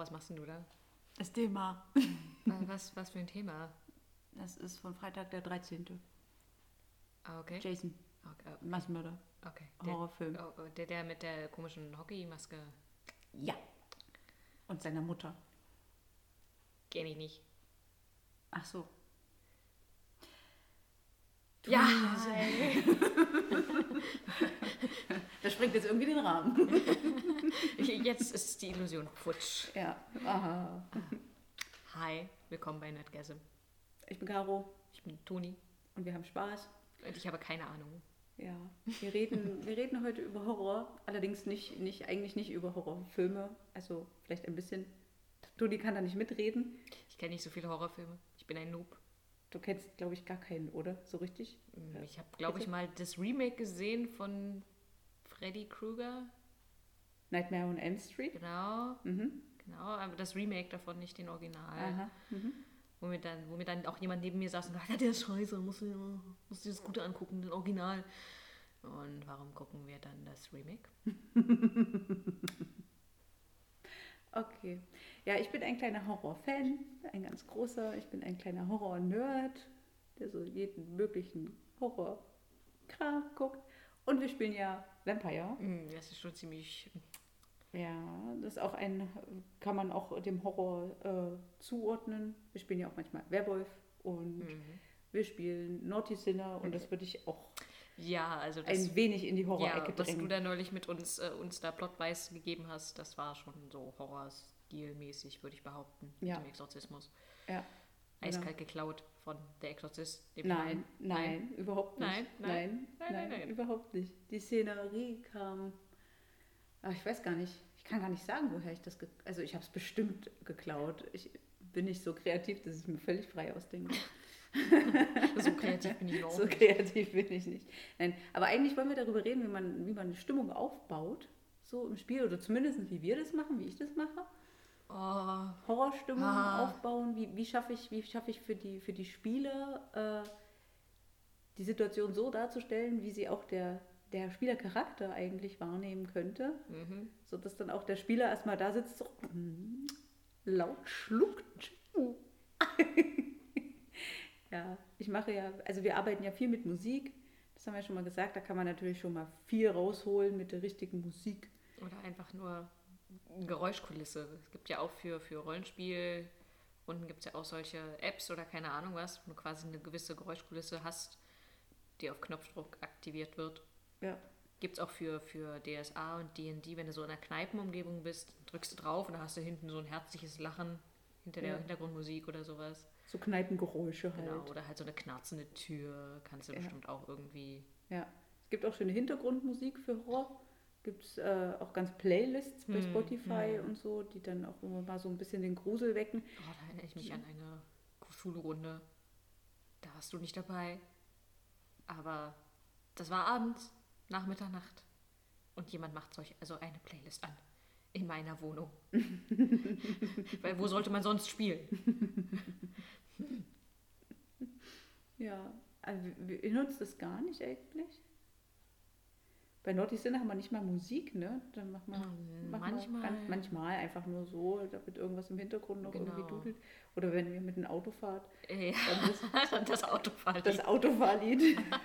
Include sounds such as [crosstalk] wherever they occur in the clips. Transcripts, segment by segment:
was machst denn du da? Das Thema. [laughs] Was, was für ein Thema? Das ist von Freitag der 13. Ah, okay. Jason, Okay, Massenmörder. okay. Der, Horrorfilm. oh, der, der mit der komischen Hockeymaske. Ja. Und seiner Mutter. Kenn ich nicht. Ach so. Ja! [laughs] [laughs] Das springt jetzt irgendwie den Rahmen. [laughs] Jetzt ist die Illusion futsch. Ja. Aha. Hi, willkommen bei Nerdgasm. Ich bin Caro Ich bin Toni und wir haben Spaß. und ich habe keine Ahnung. Ja. Wir reden, wir reden heute über Horror, allerdings nicht, nicht, eigentlich nicht über Horrorfilme. Also vielleicht ein bisschen. Toni kann da nicht mitreden. Ich kenne nicht so viele Horrorfilme. Ich bin ein Noob. Du kennst, glaube ich, gar keinen, oder? So richtig? Ja. Ich habe, glaube ich, mal das Remake gesehen von Freddy Krueger. Nightmare on Elm Street. Genau, Mhm. genau. Aber das Remake davon, nicht den Original. Mhm. Wo mir, dann, wo mir dann auch jemand neben mir saß und sagte, [laughs] der ist scheiße, musst du, musst du dir das Gute angucken, den Original. Und warum gucken wir dann das Remake? [laughs] Okay. Ja, ich bin ein kleiner Horror-Fan, ein ganz großer. Ich bin ein kleiner Horror-Nerd, der so jeden möglichen Horror-Kram guckt. Und wir spielen ja Vampire. Hm, Das ist schon ziemlich. Ja, das ist auch ein, kann man auch dem Horror äh, zuordnen. Wir spielen ja auch manchmal Werwolf und Mhm. wir spielen Naughty Sinner und das würde ich auch Ja, also das, ein wenig in die ja, Horror-Ecke was du da neulich mit uns, äh, uns da Plotbeiß gegeben hast, das war schon so Horror-Stil-mäßig, würde ich behaupten, Ja. mit dem Exorzismus. Ja, Eiskalt geklaut von Der Exorzist. dem Nein, Film. nein, überhaupt nicht. Nein, nein, nein, nein, nein, nein. überhaupt nicht. Die Szenerie kam. Ach, ich weiß gar nicht. Ich kann gar nicht sagen, woher ich das. Ge also, ich habe es bestimmt geklaut. Ich bin nicht so kreativ, dass ich mir völlig frei ausdenke. [laughs] So kreativ bin ich noch so nicht. kreativ bin ich nicht. Nein, aber eigentlich wollen wir darüber reden, wie man, wie man eine Stimmung aufbaut. So im Spiel oder zumindest wie wir das machen, wie ich das mache. Oh, Horrorstimmung Ah. aufbauen? Wie, wie schaffe ich, wie schaffe ich für die, für die Spieler äh, die Situation so darzustellen, wie sie auch der, der Spielercharakter eigentlich wahrnehmen könnte? mhm. So dass dann auch der Spieler erstmal da sitzt, so mm, laut schluckt. [laughs] ja, ich mache ja, also wir arbeiten ja viel mit Musik. Das haben wir schon mal gesagt, da kann man natürlich schon mal viel rausholen mit der richtigen Musik. Oder einfach nur Geräuschkulisse. Es gibt ja auch für, für Rollenspiel, unten gibt es ja auch solche Apps oder keine Ahnung was, wo du quasi eine gewisse Geräuschkulisse hast, die auf Knopfdruck aktiviert wird. Ja, Gibt es auch für, für DSA und D&D, wenn du so in einer Kneipenumgebung bist, drückst du drauf und dann hast du hinten so ein herzliches Lachen hinter der Ja. Hintergrundmusik oder sowas. so Kneipengeräusche halt. Genau. Oder halt so eine knarzende Tür kannst du Ja. bestimmt auch irgendwie... Ja, es gibt auch schöne Hintergrundmusik für Horror. Gibt es äh, auch ganz Playlists bei Hm, Spotify hm. und so, die dann auch immer mal so ein bisschen den Grusel wecken. Oh, da erinnere ich mich an eine Schulrunde. Da warst du nicht dabei. Aber das war abends, nach Mitternacht. Und jemand macht solch, also eine Playlist an. In meiner Wohnung. [laughs] Weil wo sollte man sonst spielen? [laughs] Ja, also wir- ihr nutzt das gar nicht eigentlich. Bei Naughty Sinne haben wir nicht mal Musik, ne? Dann machen wir, Mm, machen manchmal. wir ganz, manchmal einfach nur so, damit irgendwas im Hintergrund noch irgendwie Genau. dudelt. Oder wenn ihr mit dem Auto fahrt, Äh, dann [laughs] ist das Autofall. das Autofahrlied. [laughs]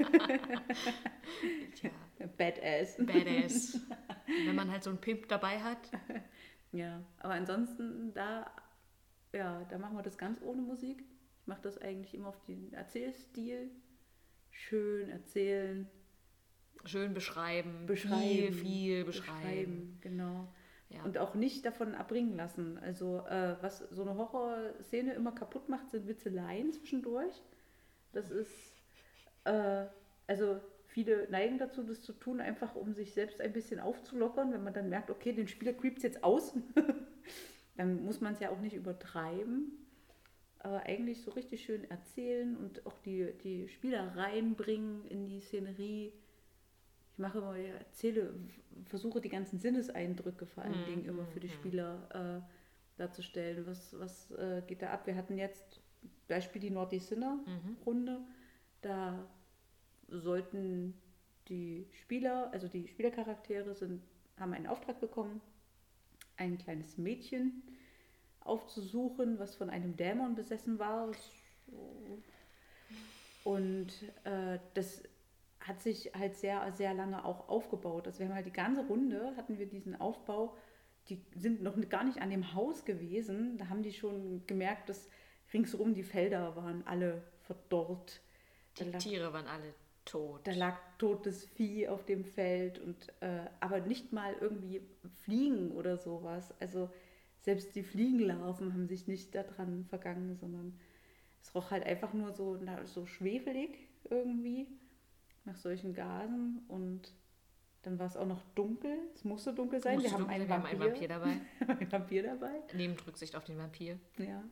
Badass. badass. [laughs] Wenn man halt so einen Pimp dabei hat. Ja, aber ansonsten da, ja, da machen wir das ganz ohne Musik. Ich mache das eigentlich immer auf den Erzählstil. Schön erzählen, Schön beschreiben. beschreiben. Viel, viel beschreiben. genau. Ja. Und auch nicht davon abbringen lassen. Also äh, was so eine Horrorszene immer kaputt macht, sind Witzeleien zwischendurch. Das ist, äh, also viele neigen dazu, das zu tun, einfach um sich selbst ein bisschen aufzulockern. Wenn man dann merkt, okay, den Spieler creept jetzt aus, [laughs] dann muss man es ja auch nicht übertreiben. Aber eigentlich so richtig schön erzählen und auch die, die Spieler reinbringen in die Szenerie. Ich mache immer, ja, erzähle, versuche die ganzen Sinneseindrücke vor allen Mhm, Dingen immer für die mhm. Spieler äh, darzustellen. Was, was äh, geht da ab? Wir hatten jetzt Beispiel die Naughty Sinner Mhm. Runde. Da sollten die Spieler, also die Spielercharaktere sind, haben einen Auftrag bekommen, ein kleines Mädchen aufzusuchen, was von einem Dämon besessen war. Und äh, das hat sich halt sehr, sehr lange auch aufgebaut. Also wir haben halt die ganze Runde, hatten wir diesen Aufbau, die sind noch gar nicht an dem Haus gewesen. Da haben die schon gemerkt, dass ringsherum die Felder waren alle verdorrt. Die lag, Tiere waren alle tot. Da lag totes Vieh auf dem Feld und äh, aber nicht mal irgendwie Fliegen oder sowas. Also selbst die Fliegenlarven haben sich nicht daran vergangen, sondern es roch halt einfach nur so, na, so schwefelig irgendwie nach solchen Gasen und dann war es auch noch dunkel. Es musste dunkel sein. Musste wir haben, dunkel wir haben Vampir. einen Vampir dabei. [laughs] ein Vampir dabei. Neben Rücksicht auf den Vampir. Ja.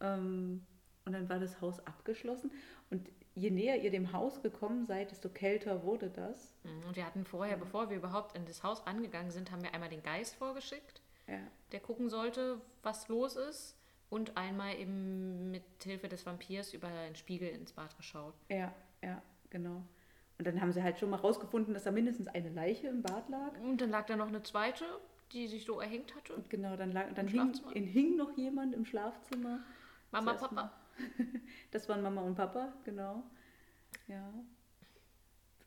Ähm, und dann war das Haus abgeschlossen. Und je näher ihr dem Haus gekommen seid, desto kälter wurde das. Mhm, Und wir hatten vorher, bevor wir überhaupt in das Haus rangegangen sind, haben wir einmal den Geist vorgeschickt, Ja. der gucken sollte, was los ist. Und einmal eben mit Hilfe des Vampirs über einen Spiegel ins Bad geschaut. Ja, ja, genau. Und dann haben sie halt schon mal rausgefunden, dass da mindestens eine Leiche im Bad lag. Und dann lag da noch eine zweite, die sich so erhängt hatte. Und genau, dann, lag, dann hing, in, hing noch jemand im Schlafzimmer. Mama, Zuerst Papa. [laughs] Das waren Mama und Papa, genau. Ja.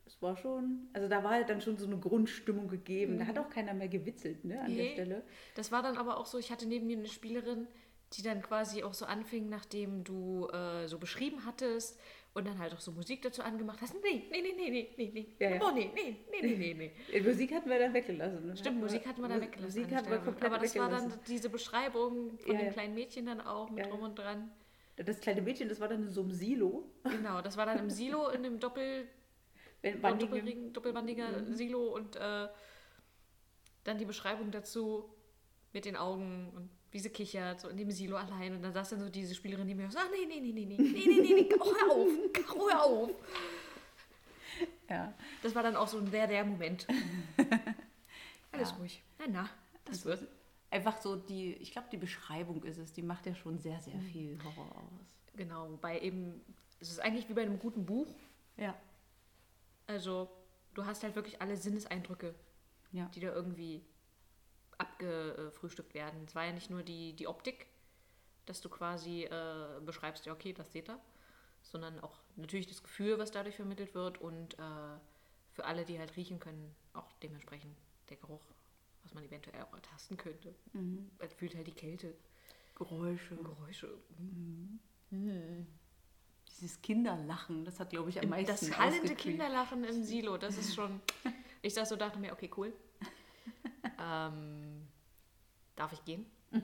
Das war schon, also da war halt dann schon so eine Grundstimmung gegeben. Da hat auch keiner mehr gewitzelt, ne, an der Nee. Stelle. Das war dann aber auch so, ich hatte neben mir eine Spielerin, die dann quasi auch so anfing, nachdem du äh, so beschrieben hattest und dann halt auch so Musik dazu angemacht hast. Nee, nee, nee, nee, nee, nee, nee. Ja, ja. Oh, nee, nee, nee, nee, nee, nee. [laughs] Musik hatten wir dann weggelassen. ne? Stimmt, Musik hatten wir da Mu- weggelassen. Musik hatten wir komplett Aber das war weggelassen. dann diese Beschreibung von Ja, dem kleinen Mädchen dann auch mit drum und dran. Das kleine Mädchen, das war dann in so einem Silo. [laughs] Genau, das war dann im Silo, in dem Doppel, doppelring, doppelbandiger Mhm. Silo und äh, dann die Beschreibung dazu mit den Augen und wie sie kichert, so in dem Silo allein. Und dann saß dann so diese Spielerin, die mir so, ah, nee, nee, nee, nee, nee, nee, nee, nee, nee, oh, hör auf, oh, hör auf. ja. Das war dann auch so ein der, der Moment. [laughs] Alles Ja. ruhig. Na, na, das Das wird. Einfach so die, ich glaube, die Beschreibung ist es, die macht ja schon sehr, sehr viel Horror aus. Genau, wobei eben, es ist eigentlich wie bei einem guten Buch. Ja. Also, du hast halt wirklich alle Sinneseindrücke, Ja. die da irgendwie abgefrühstückt werden. Es war ja nicht nur die, die Optik, dass du quasi äh, beschreibst, ja, okay, das seht ihr, sondern auch natürlich das Gefühl, was dadurch vermittelt wird und äh, für alle, die halt riechen können, auch dementsprechend der Geruch, was man eventuell auch ertasten könnte. Mhm. Man fühlt halt die Kälte, Geräusche. Geräusche. Dieses Kinderlachen, das hat, glaube ich, am meisten Das hallende. Kinderlachen im Silo, das ist schon. Ich saß so dachte mir, okay, cool. Ähm, darf ich gehen? [laughs]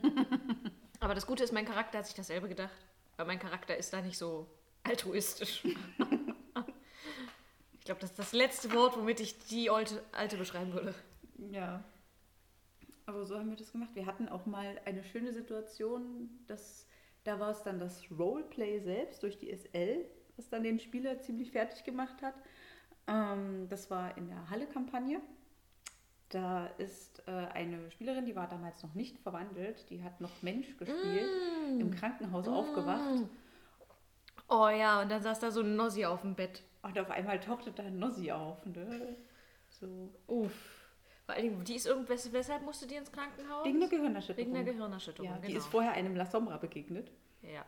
Aber das Gute ist, mein Charakter hat sich dasselbe gedacht. Weil mein Charakter ist da nicht so altruistisch. [laughs] Ich glaube, das ist das letzte Wort, womit ich die alte, alte beschreiben würde. Ja. Aber so haben wir das gemacht. Wir hatten auch mal eine schöne Situation, dass da war es dann das Roleplay selbst durch die SL, was dann den Spieler ziemlich fertig gemacht hat. Ähm, das war in der Halle-Kampagne. Da ist äh, eine Spielerin, die war damals noch nicht verwandelt, die hat noch Mensch gespielt, im Krankenhaus aufgewacht. Oh ja, und dann saß da so ein Nossi auf dem Bett. Und auf einmal tauchte da ein Nossi auf. Ne? So. Uff. Vor die ist irgendwas, weshalb musste die ins Krankenhaus? Wegen einer Gehirnerschütterung. Wegen der Gehirnerschütterung, ja, genau. Die ist vorher einem La Sombra begegnet. ja.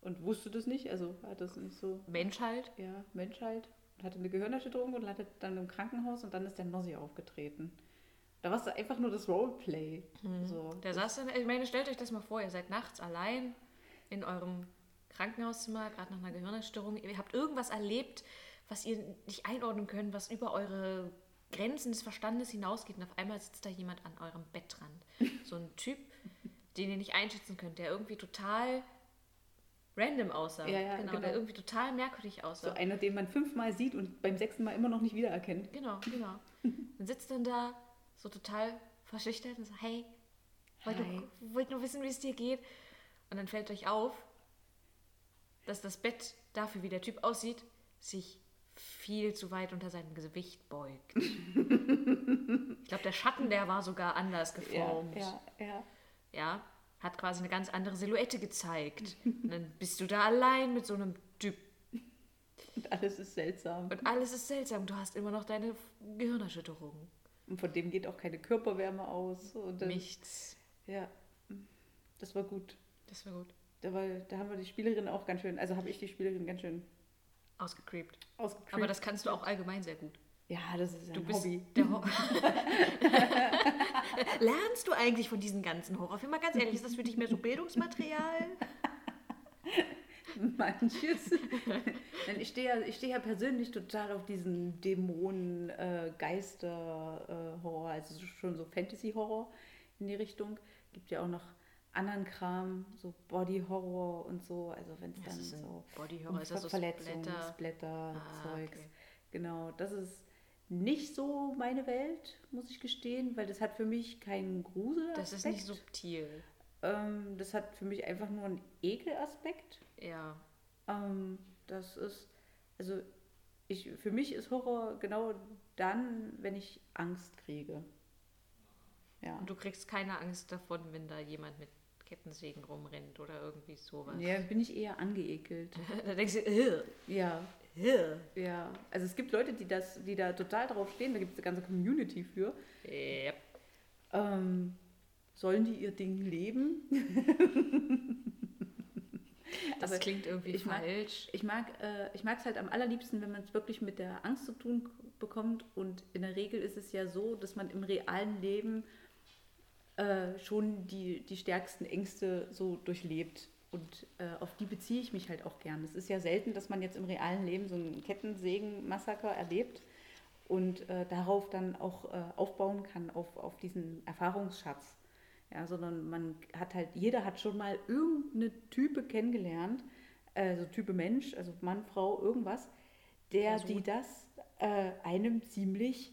und wusste das nicht, also hat das nicht so, Mensch halt. ja, Mensch halt, und hatte eine Gehirnerschütterung und landet dann im Krankenhaus und dann ist der Nossi aufgetreten. Da war es einfach nur das Roleplay. So. Der saß dann, ich meine, stellt euch das mal vor, ihr seid nachts allein in eurem Krankenhauszimmer, gerade nach einer Gehirnerstörung. Ihr habt irgendwas erlebt, was ihr nicht einordnen könnt, was über eure Grenzen des Verstandes hinausgeht. Und auf einmal sitzt da jemand an eurem Bettrand. So ein Typ, den ihr nicht einschätzen könnt, der irgendwie total random aussah. Ja, ja, genau, genau. der irgendwie total merkwürdig so aussah. einer, den man fünfmal sieht und beim sechsten Mal immer noch nicht wiedererkennt. Genau, genau. [laughs] Dann sitzt dann da so total verschüchtert und so, hey, wollt, Hi. Nur, wollt nur wissen, wie es dir geht. Und dann fällt euch auf, dass das Bett dafür, wie der Typ aussieht, sich viel zu weit unter seinem Gewicht beugt. ich glaube, der Schatten, der war sogar anders geformt. ja, ja. ja, hat quasi eine ganz andere Silhouette gezeigt. Und dann bist du da allein mit so einem Typ. Und alles ist seltsam. Und alles ist seltsam. Du hast immer noch deine Gehirnerschütterung. Und von dem geht auch keine Körperwärme aus. Dann, Nichts. Ja, das war gut. Das war gut. Da, war, da haben wir die Spielerin auch ganz schön, also habe ich die Spielerin ganz schön Ausgecreept. ausgekriegt. Aber das kannst du auch allgemein sehr gut. ja, das ist ein Du bist Hobby. der Ho [laughs] Lernst du eigentlich von diesen ganzen Horrorfilmen? Mal ganz ehrlich, ist das für dich mehr so Bildungsmaterial? [laughs] [laughs] Manches. [laughs] Denn ich stehe ja, ich stehe ja persönlich total auf diesen Dämonen, äh, Geister, äh, Horror, also so- schon so Fantasy-Horror in die Richtung. Gibt ja auch noch anderen Kram, so Body-Horror und so. Also wenn es dann so Bodyhorror? um Ist das so Verletzungen, Splatter? Splatter, Ah, Zeugs. okay. Genau, das ist nicht so meine Welt, muss ich gestehen, weil das hat für mich keinen Grusel. Das ist nicht subtil. Ähm, das hat für mich einfach nur einen Ekelaspekt. Ja. Ähm, das ist, also ich, für mich ist Horror genau dann, wenn ich Angst kriege. Ja. Und du kriegst keine Angst davon, wenn da jemand mit Kettensägen rumrennt oder irgendwie sowas. Ja, bin ich eher angeekelt. [laughs] da denkst du, "Ugh, Ja, ugh." ja. Also es gibt Leute, die das, die da total drauf stehen, da gibt es eine ganze Community für. Yep. Ähm, sollen die ihr Ding leben? [laughs] Das Aber klingt irgendwie ich mag- falsch. Ich mag äh, ich es halt am allerliebsten, wenn man es wirklich mit der Angst zu tun bekommt. Und in der Regel ist es ja so, dass man im realen Leben äh, schon die, die stärksten Ängste so durchlebt. Und äh, auf die beziehe ich mich halt auch gern. Es ist ja selten, dass man jetzt im realen Leben so einen Kettensägen-Massaker erlebt und äh, darauf dann auch äh, aufbauen kann, auf, auf diesen Erfahrungsschatz. Ja, sondern man hat halt, jeder hat schon mal irgendeine Type kennengelernt, also Type Mensch, also Mann, Frau, irgendwas, der, Person. die das äh, einem ziemlich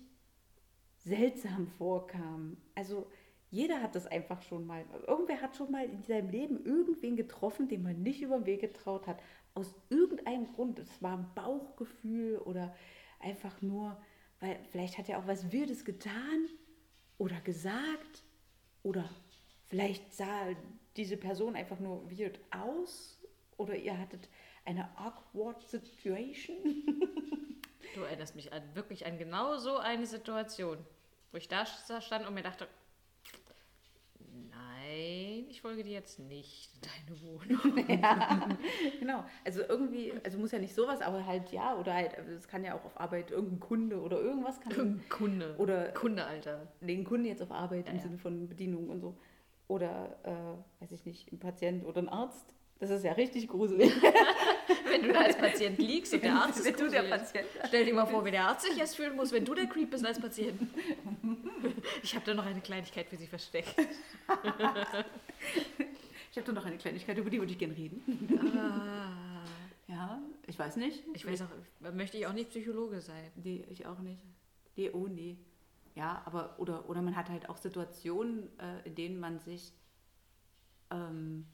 seltsam vorkam. Also jeder hat das einfach schon mal. Irgendwer hat schon mal in seinem Leben irgendwen getroffen, den man nicht über den Weg getraut hat. Aus irgendeinem Grund. Es war ein Bauchgefühl oder einfach nur, weil vielleicht hat er auch was Wildes getan oder gesagt oder vielleicht sah diese Person einfach nur weird aus oder ihr hattet eine awkward situation. [laughs] Du erinnerst mich an wirklich an genau so eine Situation, wo ich da stand und mir dachte, nein, ich folge dir jetzt nicht in deine Wohnung. [laughs] ja, genau. Also irgendwie, also muss ja nicht sowas, aber halt ja, oder halt, also es kann ja auch auf Arbeit irgendein Kunde oder irgendwas kann. Irgendein Kunde. Oder- Kunde, Alter. den Kunden jetzt auf Arbeit Ja, im ja. Sinne von Bedienung und so. Oder, äh, weiß ich nicht, ein Patient oder ein Arzt. Das ist ja richtig gruselig. [laughs] Wenn du da als Patient liegst und der Arzt ist Wenn du der gruselig. Patient Stell dir mal vor, wie der Arzt sich erst fühlen muss, wenn du der Creep bist als Patient. Ich habe da noch eine Kleinigkeit für Sie versteckt. Ich habe da noch eine Kleinigkeit, über die würde ich gerne reden. Ah, Ja, ich weiß nicht. ich weiß auch, möchte ich auch nicht Psychologe sein. Nee, ich auch nicht. Nee, oh nee. Ja, aber, oder, oder man hat halt auch Situationen, äh, in denen man sich ähm,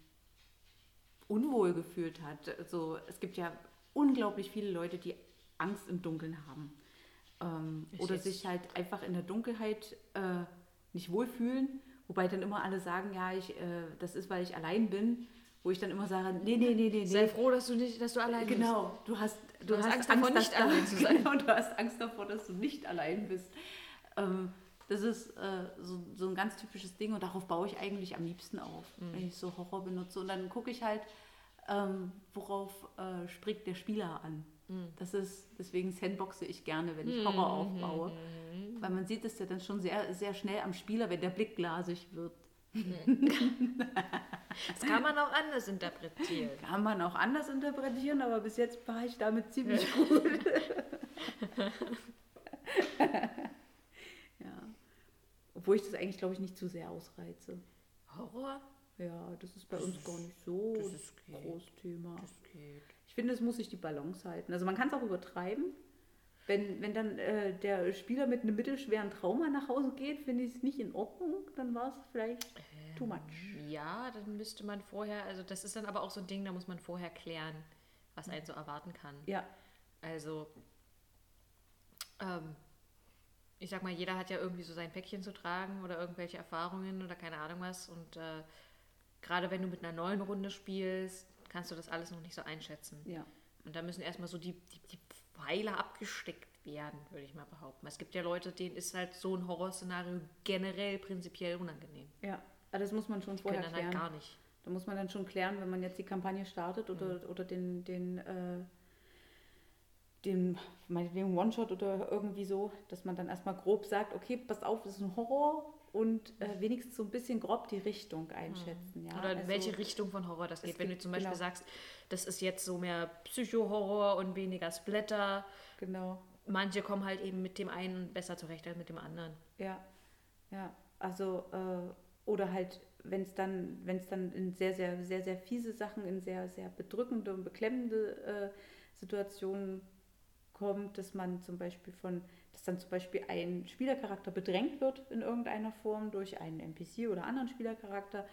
unwohl gefühlt hat. Also, es gibt ja unglaublich viele Leute, die Angst im Dunkeln haben. Ähm, oder jetzt- sich halt einfach in der Dunkelheit äh, nicht wohlfühlen. Wobei dann immer alle sagen, ja, ich, äh, das ist, weil ich allein bin. Wo ich dann immer sage, nee, nee, nee, nee, Sei nee. froh, dass du nicht, dass du allein bist. Genau, du hast, du, hast hast, Angst davor, dass nicht allein zu sein. [laughs] Genau, du hast Angst davor, dass du nicht allein bist. Ähm, das ist äh, so, so ein ganz typisches Ding und darauf baue ich eigentlich am liebsten auf, Mhm. wenn ich so Horror benutze. Und dann gucke ich halt, ähm, worauf äh, springt der Spieler an. Mhm. Das ist, deswegen sandboxe ich gerne, wenn ich Horror aufbaue. Mhm. Weil man sieht es ja dann schon sehr, sehr schnell am Spieler, wenn der Blick glasig wird. [laughs] Das kann man auch anders interpretieren. [laughs] Kann man auch anders interpretieren, aber bis jetzt war ich damit ziemlich gut. [laughs] Obwohl ich das eigentlich, glaube ich, nicht zu sehr ausreize. Horror? Ja, das ist bei uns gar nicht so das das ist okay. Großthema. Das geht. Ich finde, es muss sich die Balance halten. Also man kann es auch übertreiben. Wenn, wenn dann äh, der Spieler mit einem mittelschweren Trauma nach Hause geht, finde ich es nicht in Ordnung. Dann war es vielleicht too much. Ja, dann müsste man vorher, also das ist dann aber auch so ein Ding, da muss man vorher klären, was einen so erwarten kann. Ja, Also, ähm, ich sag mal, jeder hat ja irgendwie so sein Päckchen zu tragen oder irgendwelche Erfahrungen oder keine Ahnung was. Und äh, gerade wenn du mit einer neuen Runde spielst, kannst du das alles noch nicht so einschätzen. ja. Und da müssen erstmal so die, die, die Pfeile abgesteckt werden, würde ich mal behaupten. Es gibt ja Leute, denen ist halt so ein Horrorszenario generell prinzipiell unangenehm. Ja, aber das muss man schon Die können vorher dann halt klären. gar nicht. Da muss man dann schon klären, wenn man jetzt die Kampagne startet oder, Mhm. oder den, den, äh, den meinetwegen One-Shot oder irgendwie so, dass man dann erstmal grob sagt, okay, passt auf, das ist ein Horror und äh, wenigstens so ein bisschen grob die Richtung einschätzen. Ja? Oder in Also, welche Richtung von Horror das geht. Wenn du gibt- zum Beispiel genau. sagst, das ist jetzt so mehr Psycho-Horror und weniger Splatter. Genau, Manche kommen halt eben mit dem einen besser zurecht als mit dem anderen. ja. Ja, also, äh, oder halt, wenn es dann, wenn es dann in sehr, sehr, sehr, sehr fiese Sachen, in sehr, sehr bedrückende und beklemmende äh, Situationen kommt, dass man zum Beispiel von, dass dann zum Beispiel ein Spielercharakter bedrängt wird in irgendeiner Form durch einen NPC oder anderen Spielercharakter.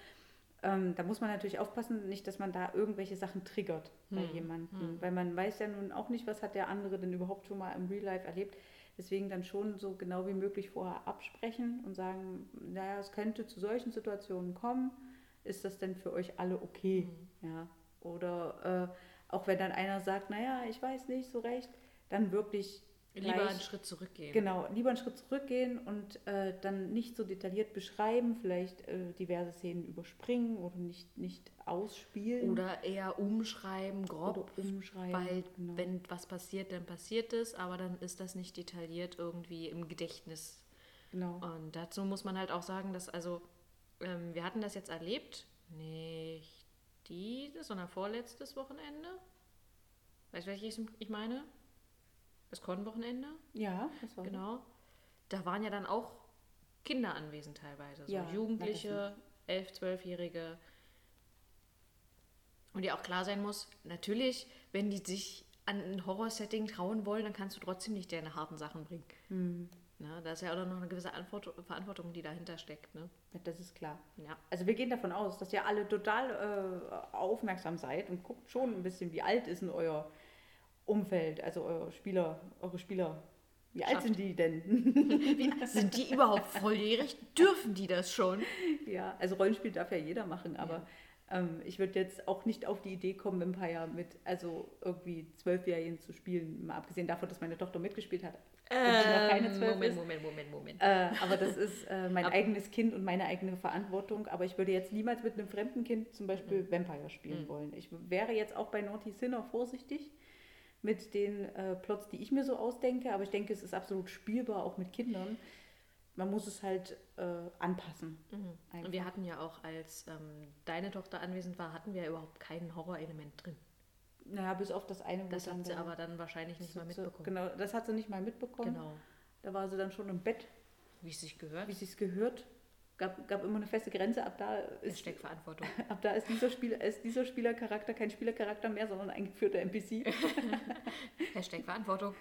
Ähm, da muss man natürlich aufpassen, nicht, dass man da irgendwelche Sachen triggert bei Hm, jemandem, weil man weiß ja nun auch nicht, was hat der andere denn überhaupt schon mal im Real Life erlebt. Deswegen dann schon so genau wie möglich vorher absprechen und sagen, naja, es könnte zu solchen Situationen kommen. Ist das denn für euch alle okay? Ja. Oder äh, auch wenn dann einer sagt, naja, ich weiß nicht so recht, dann wirklich Lieber gleich- einen Schritt zurückgehen. Genau, lieber einen Schritt zurückgehen und äh, dann nicht so detailliert beschreiben, vielleicht äh, diverse Szenen überspringen oder nicht, nicht ausspielen Oder eher umschreiben, grob. umschreiben. Weil genau. wenn was passiert, dann passiert es, aber dann ist das nicht detailliert irgendwie im Gedächtnis. genau. Und dazu muss man halt auch sagen, dass also ähm, wir hatten das jetzt erlebt, nicht dieses, sondern vorletztes Wochenende. Weißt du, welches ich meine? Das Con-Wochenende, Ja, das war genau. Da waren ja dann auch Kinder anwesend teilweise, so Ja, Jugendliche, elf, zwölfjährige. Und dir auch klar sein muss, natürlich, wenn die sich an ein Horror-Setting trauen wollen, dann kannst du trotzdem nicht deine harten Sachen bringen. Hm, Ne? Da ist ja auch noch eine gewisse Antwort, Verantwortung, die dahinter steckt. Ne? ja, das ist klar. Ja. Also wir gehen davon aus, dass ihr alle total äh, aufmerksam seid und guckt schon ein bisschen, wie alt ist denn euer Umfeld, also eure Spieler, eure Spieler. Wie alt Schafft. sind die denn? Wie, sind die überhaupt volljährig? Dürfen die das schon? Ja, also Rollenspiel darf ja jeder machen, aber ähm, ich würde jetzt auch nicht auf die Idee kommen, Empire mit also irgendwie Zwölfjährigen zu spielen, mal abgesehen davon, dass meine Tochter mitgespielt hat. Ähm, Moment, ist. Moment, Moment, Moment. Äh, aber das ist äh, mein Ab- eigenes Kind und meine eigene Verantwortung. Aber ich würde jetzt niemals mit einem fremden Kind zum Beispiel Mhm. Vampire spielen wollen. Ich wäre jetzt auch bei Naughty Sinner vorsichtig mit den äh, Plots, die ich mir so ausdenke. Aber ich denke, es ist absolut spielbar, auch mit Kindern. Man muss es halt äh, anpassen. Mhm. Und wir hatten ja auch, als ähm, deine Tochter anwesend war, hatten wir überhaupt kein Horrorelement drin. Naja, bis auf das eine, Das hat sie aber dann wahrscheinlich nicht mal mitbekommen. Genau, das hat sie nicht mal mitbekommen. Genau. Da war sie dann schon im Bett, Wie es sich gehört. wie sie es gehört. Gab, gab immer eine feste Grenze. Ab da ist Hashtag Verantwortung. [laughs] Ab da ist dieser, Spieler, ist dieser Spielercharakter kein Spielercharakter mehr, sondern ein geführter NPC. [laughs] Hashtag Verantwortung.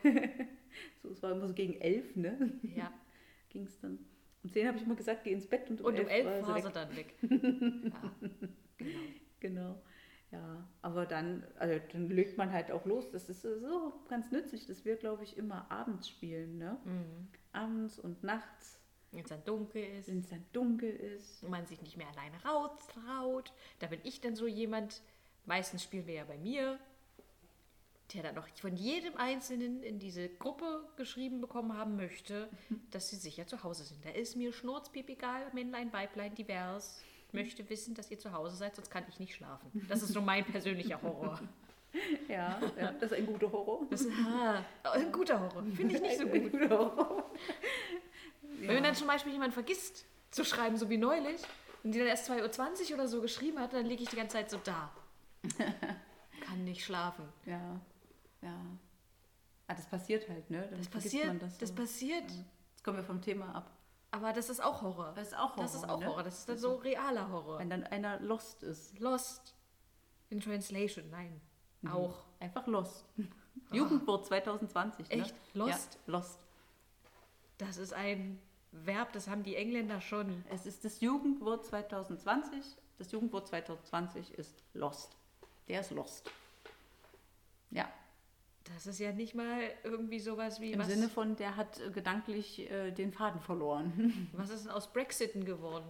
So, es war immer so gegen elf, ne? Ja. [laughs] Ging es dann. Um zehn habe ich immer gesagt, geh ins Bett und um, Und um elf war war sie dann weg. Ja, genau. Genau. Ja, aber dann, also dann legt man halt auch los. Das ist so ganz nützlich, dass wir, glaube ich, immer abends spielen, ne? Mhm. Abends und nachts, Wenn es dann dunkel ist wenn es dann dunkel ist. und man sich nicht mehr alleine raustraut. Da bin ich dann so jemand, meistens spielen wir ja bei mir, der dann noch von jedem Einzelnen in diese Gruppe geschrieben bekommen haben möchte, [laughs] dass sie sicher zu Hause sind. Da ist mir schnurzpiep egal, Männlein, Weiblein, divers. Ich möchte wissen, dass ihr zu Hause seid, sonst kann ich nicht schlafen. Das ist so mein persönlicher Horror. [laughs] Ja, ja, das ist ein guter Horror. Das ist ah, ein guter Horror. Finde ich nicht so Ein gut. guter Horror. Wenn dann zum Beispiel jemand vergisst zu schreiben, so wie neulich, und die dann erst 2.20 Uhr oder so geschrieben hat, dann liege ich die ganze Zeit so da. [laughs] Kann nicht schlafen. Ja, ja. Ah, das passiert halt, ne? Dann Das passiert, man das, das, so. passiert. Jetzt kommen wir vom Thema ab. Aber das ist auch Horror. Das ist auch Horror. Das ist auch ne? Horror. Das ist dann so realer Horror. Wenn dann einer lost ist. Lost in Translation, nein. Auch. Einfach lost. [laughs] Jugendwort 2020. Ne? Echt? Lost? Ja, lost. Das ist ein Verb, das haben die Engländer schon. Es ist das Jugendwort 2020. Das Jugendwort 2020 ist lost. Der ist lost. Ja, Das ist ja nicht mal irgendwie sowas wie, im was, Sinne von, der hat äh, gedanklich äh, den Faden verloren. [laughs] was ist denn aus Brexiten geworden?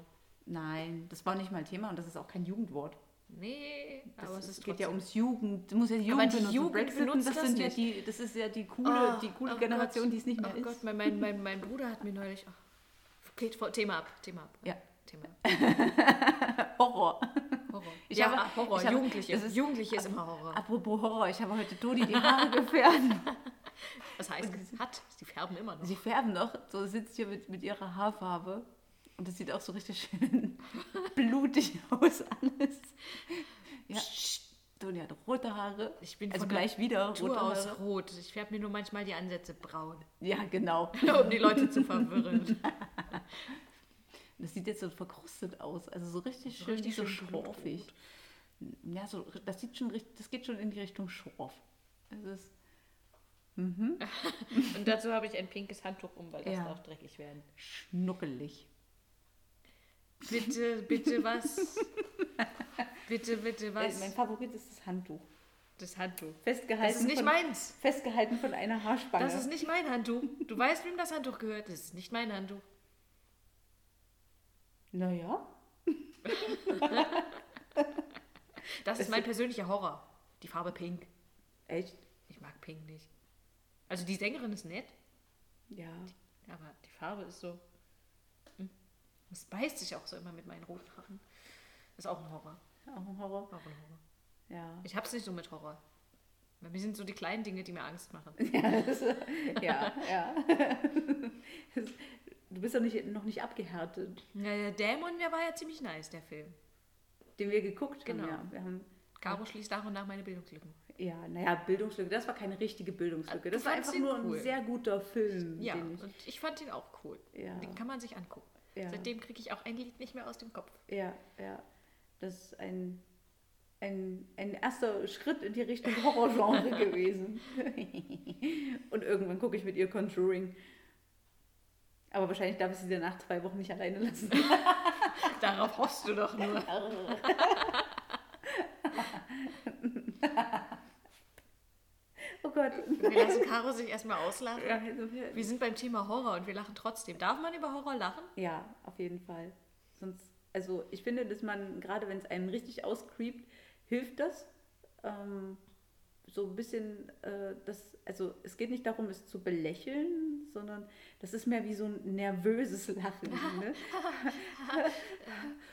Nein, das war nicht mal Thema und das ist auch kein Jugendwort. Nee, Das aber ist, es ist geht ja ums Jugend. Du musst ja die Aber Jugend die benutzen. Jugend Brexiten, benutzt das, das sind ja nicht. die, das ist ja die coole, Ah, die coole oh Generation, Gott. die es nicht mehr oh ist. Gott, mein, mein, mein, mein Bruder hat mir neulich. Ach, Thema ab, Thema ab. Ja. Thema ab. [laughs] Horror. Horror. Ich ja, habe- Horror. ich habe- Jugendliche. ist- Jugendliche ist immer Horror. Apropos Horror, ich habe heute Toni die [laughs] Haare gefärbt. Das heißt, hat. Sie färben immer noch. Sie färben noch, so sitzt hier mit, mit ihrer Haarfarbe. Und das sieht auch so richtig schön [laughs] blutig aus alles. Ja, Toni hat rote Haare. Ich bin also von gleich wieder rote aus rot. Ich färbe mir nur manchmal die Ansätze braun, Ja, genau. [laughs] um die Leute zu verwirren. [laughs] Das sieht jetzt so verkrustet aus. Also so richtig schön, richtig so schorfig. Ja, so, das sieht schon das geht schon in die Richtung Schorf. Es ist, [laughs] Und dazu habe ich ein pinkes Handtuch um, weil das Ja. darf dreckig werden. schnuckelig. Bitte, bitte was? Bitte, bitte Äh, was? mein Favorit ist das Handtuch. Das Handtuch. Festgehalten, Das ist nicht von, meins. festgehalten von einer Haarspange. Das ist nicht mein Handtuch. Du weißt, wem das Handtuch gehört. Das ist nicht mein Handtuch. Naja, Das ist mein persönlicher Horror. Die Farbe Pink. echt? Ich mag Pink nicht. Also die Sängerin ist nett, Ja. aber die Farbe ist so. Es beißt sich auch so immer mit meinen roten Haaren. Ist auch ein Horror. Auch ein Horror. Auch ein Horror. Ja. Ich hab's nicht so mit Horror. Bei mir sind so die kleinen Dinge, die mir Angst machen. [laughs] Ja, das, ja, ja. [laughs] Du bist doch nicht, noch nicht abgehärtet. Ja, der Dämon, der war ja ziemlich nice, der Film. Den wir geguckt Genau. haben, ja. Wir haben, Caro schließt nach und nach meine Bildungslücken. ja, naja, Bildungslücke. Das war keine richtige Bildungslücke. Du Das war einfach nur cool. ein sehr guter Film. Ja, ich, und ich fand ihn auch cool. Ja. Den kann man sich angucken. Ja. Seitdem kriege ich auch ein Lied nicht mehr aus dem Kopf. ja, ja. Das ist ein, ein, ein erster Schritt in die Richtung Horrorgenre [laughs] gewesen. Und irgendwann gucke ich mit ihr Conjuring. Aber wahrscheinlich darf ich sie dann nach zwei Wochen nicht alleine lassen. [laughs] Darauf hoffst du doch nur. [laughs] Oh Gott. Wir lassen Caro sich erstmal auslachen. Ja, wir- Wir sind beim Thema Horror und wir lachen trotzdem. Darf man über Horror lachen? Ja, auf jeden Fall. Sonst, also ich finde, dass man, gerade wenn es einen richtig auscreept, hilft das. Ähm, so ein bisschen, äh, das, also es geht nicht darum, es zu belächeln, sondern das ist mehr wie so ein nervöses Lachen. [laughs] Ne?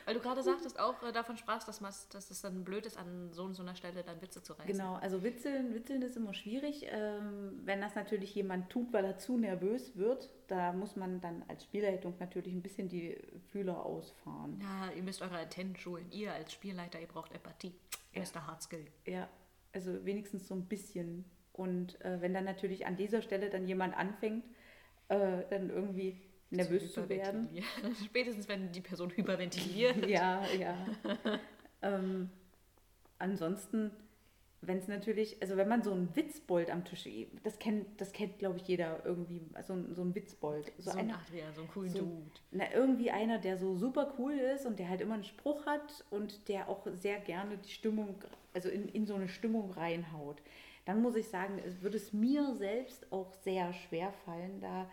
Weil du gerade sagtest, auch äh, davon sprachst, dass, dass es dann blöd ist, an so und so einer Stelle dann Witze zu reißen. Genau, also Witzeln, Witzeln ist immer schwierig. Ähm, wenn das natürlich jemand tut, weil er zu nervös wird, da muss man dann als Spielleitung natürlich ein bisschen die Fühler ausfahren. Ja, ihr müsst eure Antennen schulen. Ihr als Spielleiter, ihr braucht Empathie. Mr. Hardskill. Ja, also wenigstens so ein bisschen. Und äh, wenn dann natürlich an dieser Stelle dann jemand anfängt, äh, dann irgendwie nervös zu werden. hyperventilieren. [laughs] Spätestens, wenn die Person hyperventiliert. Ja, ja. ähm, ansonsten, wenn es natürlich, also wenn man so einen Witzbold am Tisch, das kennt, das kennt glaube ich jeder irgendwie, so, ein- so ein Witzbold. So, So ein Adrian, so einen coolen so- Dude. na, irgendwie einer, der so super cool ist und der halt immer einen Spruch hat und der auch sehr gerne die Stimmung, also in, in so eine Stimmung reinhaut. Dann muss ich sagen, es würde es mir selbst auch sehr schwer fallen, da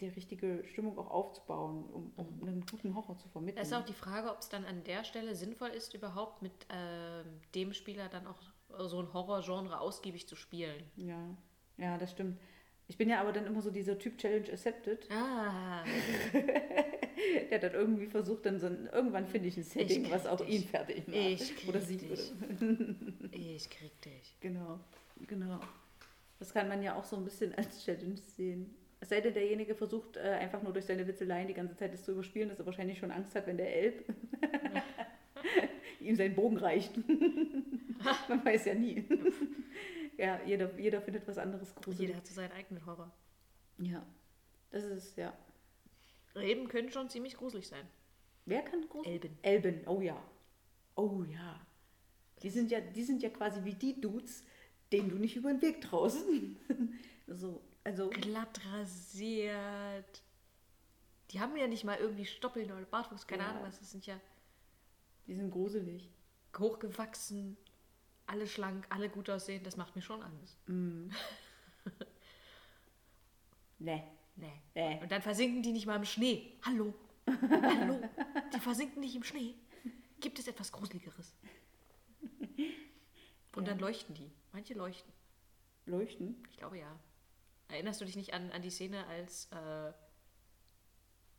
die richtige Stimmung auch aufzubauen, um, um einen guten Horror zu vermitteln. Es ist auch die Frage, ob es dann an der Stelle sinnvoll ist, überhaupt mit ähm, dem Spieler dann auch so ein Horrorgenre ausgiebig zu spielen. Ja, ja, das stimmt. Ich bin ja aber dann immer so dieser Typ Challenge Accepted, Ah, [laughs] der dann irgendwie versucht, dann so ein, irgendwann finde ich ein Setting, krieg was auch dich. ihn fertig macht. Ich krieg Oder sie. dich. Ich krieg dich. [laughs] genau, genau. Das kann man ja auch so ein bisschen als Challenge sehen. Es sei denn, derjenige versucht äh, einfach nur durch seine Witzeleien die ganze Zeit das zu überspielen, dass er wahrscheinlich schon Angst hat, wenn der Elb [laughs] ihm seinen Bogen reicht. [laughs] man weiß ja nie. ja, jeder, jeder findet was anderes gruselig. Jeder hat so seinen eigenen Horror. Ja, das ist, ja. Reben können schon ziemlich gruselig sein. Wer kann gruselig? Elben. Elben, oh ja. Oh ja. Die sind ja, die sind ja quasi wie die Dudes, denen du nicht über den Weg traust. [laughs] so, also, Glatt rasiert. Die haben ja nicht mal irgendwie Stoppeln oder Bartwuchs, keine Ja. Ahnung was. Das sind ja die sind gruselig. hochgewachsen, alle schlank, alle gut aussehen. Das macht mir schon Angst. [laughs] Ne. Nee. Nee. Und dann versinken die nicht mal im Schnee. Hallo. Hallo. Die versinken nicht im Schnee. Gibt es etwas Gruseligeres? [laughs] Und dann leuchten die. Manche leuchten. Leuchten. Ich glaube ja. Erinnerst du dich nicht an, an die Szene, als äh,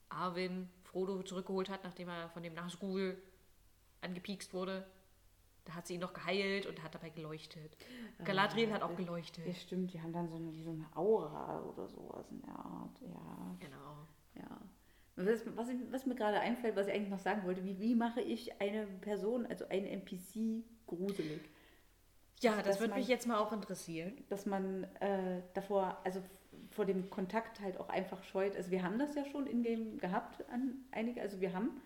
Arwen Frodo zurückgeholt hat, nachdem er von dem Nazgul angepiekst wurde. Da hat sie ihn noch geheilt und hat dabei geleuchtet. Galadriel hat auch geleuchtet. Ja, stimmt, die haben dann so eine, so eine Aura oder sowas in der Art. Ja, Genau. ja. Was, was, was mir gerade einfällt, was ich eigentlich noch sagen wollte, wie, wie mache ich eine Person, also einen NPC, gruselig? Ja, Also, das würde mich jetzt mal auch interessieren. dass man äh, davor, also vor dem Kontakt halt auch einfach scheut. Also wir haben das ja schon in-game gehabt an einige, also wir haben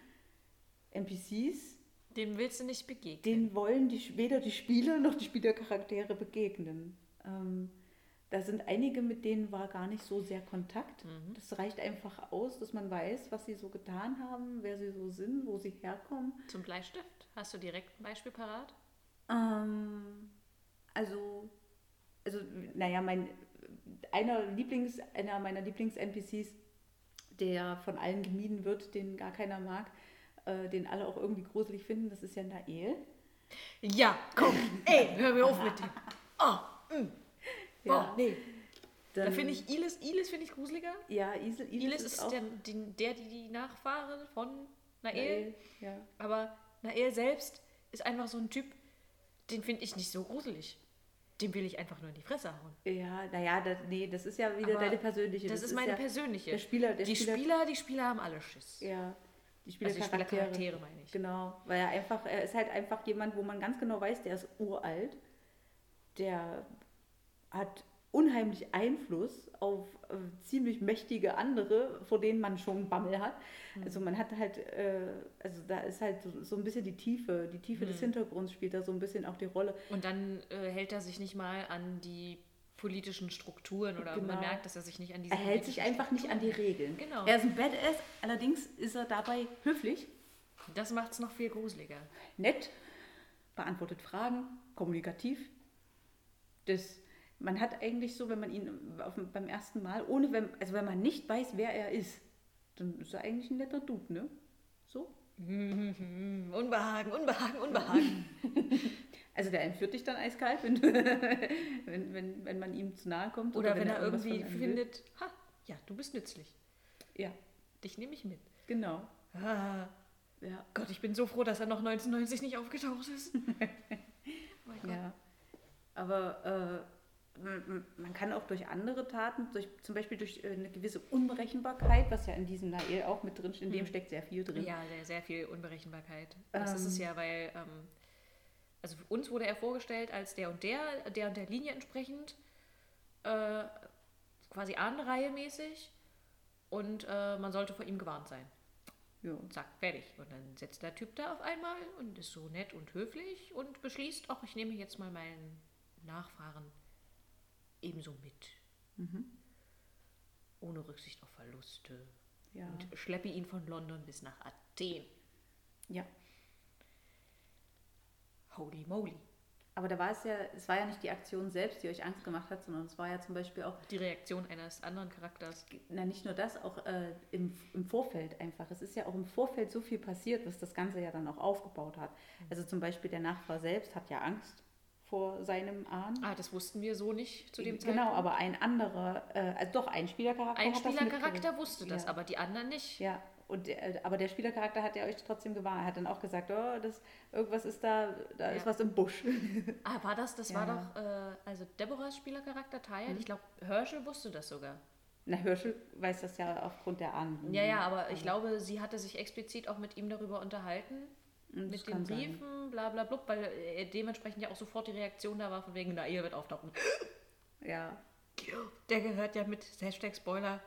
NPCs, Dem willst du nicht begegnen. denen wollen die, weder die Spieler noch die Spielercharaktere begegnen. Ähm, da sind einige, mit denen war gar nicht so sehr Kontakt. Mhm. Das reicht einfach aus, dass man weiß, was sie so getan haben, wer sie so sind, wo sie herkommen. Zum Bleistift? Hast du direkt ein Beispiel parat? Ähm, also, also, naja, mein, einer, Lieblings, einer meiner Lieblings-NPCs, der von allen gemieden wird, den gar keiner mag, äh, den alle auch irgendwie gruselig finden, das ist ja Nael. Ja, komm, [laughs] ey, hör mir auf mit dem. Oh, mm. Ja. oh nee. Da Dann- finde ich Ilis, Ilis finde ich gruseliger. Ja, Isel, Ilis, Ilis ist, ist auch der, die, der, die, die Nachfahre von Nael. Nael. Ja. Aber Nael selbst ist einfach so ein Typ, den finde ich nicht so gruselig. Dem will ich einfach nur in die Fresse hauen. Ja, naja, das, nee, das ist ja wieder Aber deine persönliche. Das, ist meine ja, persönliche. Der Spieler, der die Spieler, Spieler, die Spieler haben alle Schiss. Ja, die also die Spielercharaktere. Spielercharaktere meine ich. Genau, weil er einfach, er ist halt einfach jemand, wo man ganz genau weiß, der ist uralt, der hat unheimlich Einfluss auf äh, ziemlich mächtige andere, vor denen man schon Bammel hat. Mhm. Also man hat halt, äh, also da ist halt so, so ein bisschen die Tiefe, die Tiefe Mhm. des Hintergrunds spielt da so ein bisschen auch die Rolle. Und dann äh, hält er sich nicht mal an die politischen Strukturen oder Genau. man merkt, dass er sich nicht an diese Er hält sich einfach nicht an die Regeln. Genau. Er ist ein Badass, allerdings ist er dabei höflich, Das macht es noch viel gruseliger. nett, beantwortet Fragen, kommunikativ. Das, man hat eigentlich so, wenn man ihn auf, beim ersten Mal, ohne wenn, also wenn man nicht weiß, wer er ist, dann ist er eigentlich ein netter Dude, ne? So. [laughs] Unbehagen, Unbehagen, Unbehagen. [laughs] Also der entführt dich dann eiskalt, wenn, [laughs] wenn, wenn, wenn man ihm zu nahe kommt. Oder wenn er irgendwas irgendwie einem will. findet, ha, ja, du bist nützlich. Ja, Dich nehme ich mit. genau. Ah, Ja. Gott, ich bin so froh, dass er noch 1990 nicht aufgetaucht ist. mein Gott. Ja, aber äh, man- kann auch durch andere Taten, durch, zum Beispiel durch äh, eine gewisse Unberechenbarkeit, was ja in diesem Nael auch mit drin steht, in dem Hm. steckt sehr viel drin. Ja, sehr, sehr viel Unberechenbarkeit. Das ist es Ähm. ja, weil, ähm, also für uns wurde er vorgestellt als der und der, der und der Linie entsprechend, äh, quasi Ahnenreihe mäßig und äh, man sollte vor ihm gewarnt sein. Ja. Zack, fertig. Und dann sitzt der Typ da auf einmal und ist so nett und höflich und beschließt, ach, ich nehme jetzt mal meinen Nachfahren ebenso mit. Mhm. Ohne Rücksicht auf Verluste. Ja. Und schleppe ihn von London bis nach Athen. ja. Holy moly. Aber da war es ja, es war ja nicht die Aktion selbst, die euch Angst gemacht hat, sondern es war ja zum Beispiel auch, Die Reaktion eines anderen Charakters. na nicht nur das, auch äh, im, im Vorfeld einfach. Es ist ja auch im Vorfeld so viel passiert, was das Ganze ja dann auch aufgebaut hat. Also zum Beispiel der Nachbar selbst hat ja Angst vor seinem Ahn. Ah, das wussten wir so nicht zu dem Zeitpunkt. Genau, aber ein anderer, äh, also doch, ein Spielercharakter Ein Spielercharakter wusste das, Ja. aber die anderen nicht. Ja, und der, aber der Spielercharakter hat ja euch trotzdem gewarnt. Er hat dann auch gesagt, oh, das, irgendwas ist da, da Ja. ist was im Busch. [laughs] Ah, war das? Das Ja. war doch, äh, also Deborahs Spielercharakter Taya. Mhm. Ich glaube, Herschel wusste das sogar. Na, Hirschel weiß das ja aufgrund der Ahnen. Ja, ja, aber ich glaube, sie hatte sich explizit auch mit ihm darüber unterhalten. Das mit den sein. Briefen, bla bla blub, weil äh, dementsprechend ja auch sofort die Reaktion da war, von wegen, na, ihr wird auftauchen. [gasps] Ja. Der gehört ja mit Hashtag Spoiler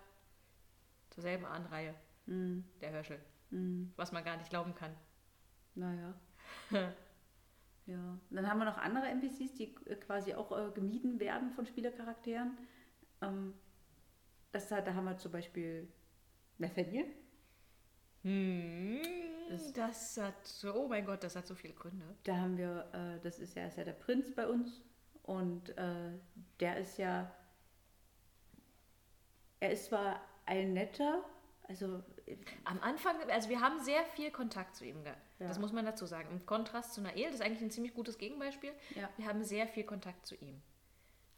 zur selben Ahnenreihe, Hm, der Herschel. hm, Was man gar nicht glauben kann. naja. ja. [laughs] Und dann haben wir noch andere NPCs, die äh, quasi auch äh, gemieden werden von Spielercharakteren. Ähm, das, da, da haben wir zum Beispiel Nathaniel. Hm, Das- hat so, oh mein Gott, das hat so viele Gründe. Da haben wir, äh, das ist ja, ist ja der Prinz bei uns. Und äh, der ist ja, er ist zwar ein netter, also äh, Am Anfang, also wir haben sehr viel Kontakt zu ihm gehabt. Ja. Das muss man dazu sagen. Im Kontrast zu Nael, das ist eigentlich ein ziemlich gutes Gegenbeispiel. ja, Wir haben sehr viel Kontakt zu ihm.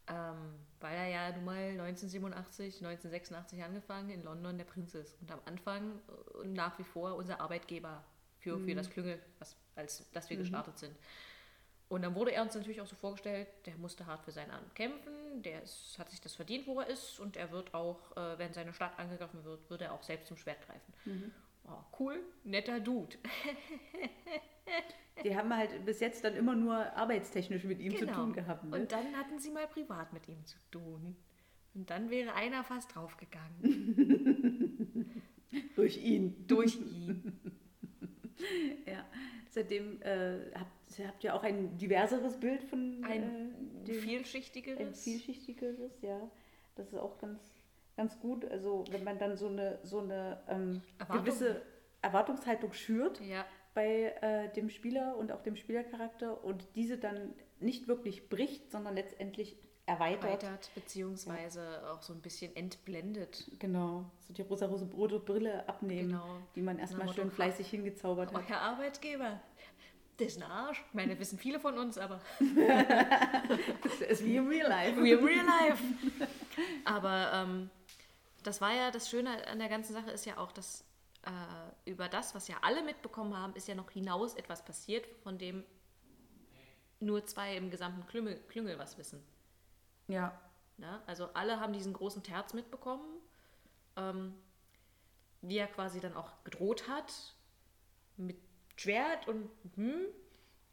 Ähm, weil er ja nun mal 1987, 1986 angefangen in London der Prinz ist. Und am Anfang äh, und nach wie vor unser Arbeitgeber für, für das Klüngel, was, als dass wir gestartet sind. Und dann wurde er uns natürlich auch so vorgestellt, der musste hart für sein Amt kämpfen, der ist, hat sich das verdient, wo er ist und er wird auch, äh, wenn seine Stadt angegriffen wird, wird er auch selbst zum Schwert greifen. Oh, cool, netter Dude. [laughs] Die haben halt bis jetzt dann immer nur arbeitstechnisch mit ihm zu tun gehabt. Ne? Genau. Und dann hatten sie mal privat mit ihm zu tun. Und dann wäre einer fast draufgegangen. [laughs] Durch ihn. Durch ihn. [laughs] Ja, seitdem äh, habt, habt ihr auch ein diverseres Bild von Ein äh, vielschichtigeres. ein vielschichtigeres, ja. Das ist auch ganz, ganz gut. Also wenn man dann so eine, so eine ähm, Erwartung. gewisse Erwartungshaltung schürt ja, bei äh, dem Spieler und auch dem Spielercharakter und diese dann nicht wirklich bricht, sondern letztendlich erweitert. erweitert, beziehungsweise auch so ein bisschen entblendet. Genau, so die rosa-rote Brille abnehmen, Genau. die man erstmal schön fleißig hingezaubert hat. Euer Arbeitgeber, das ist ein Arsch. Ich meine, wissen viele von uns, aber [laughs] [laughs] Das ist wie im Real Life. we in real life. Aber ähm, das war ja das Schöne an der ganzen Sache ist ja auch, dass äh, über das, was ja alle mitbekommen haben, ist ja noch hinaus etwas passiert, von dem nur zwei im gesamten Klüngel, Klüngel was wissen. Ja, Ne? Also alle haben diesen großen Terz mitbekommen, ähm, wie er quasi dann auch gedroht hat mit Schwert und hm.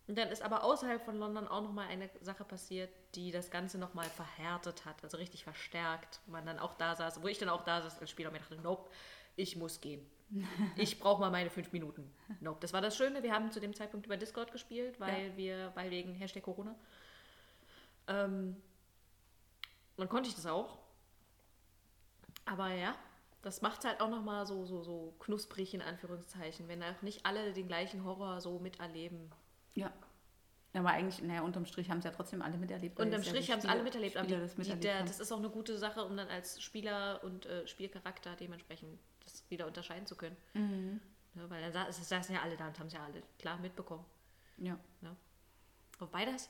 Und dann ist aber außerhalb von London auch nochmal eine Sache passiert, die das Ganze nochmal verhärtet hat, also richtig verstärkt. Man dann auch da saß, wo ich dann auch da saß als Spieler und mir dachte, nope, ich muss gehen. Ich brauche mal meine fünf Minuten. Nope. Das war das Schöne, wir haben zu dem Zeitpunkt über Discord gespielt, weil wir, weil wegen Hashtag Corona. Ähm, dann konnte ich das auch. Aber ja, das macht halt auch nochmal so, so, so knusprig in Anführungszeichen, wenn auch nicht alle den gleichen Horror so miterleben. ja. Aber eigentlich, naja, unterm Strich haben sie ja trotzdem alle miterlebt. es ja Strich die haben es alle miterlebt, aber Spieler die, das die, miterlebt der, haben. das ist auch eine gute Sache, um dann als Spieler und äh, Spielcharakter dementsprechend das wieder unterscheiden zu können. Mhm. Ne, weil es saßen ja alle da und haben es ja alle klar mitbekommen. Ja. Ne? Wobei das,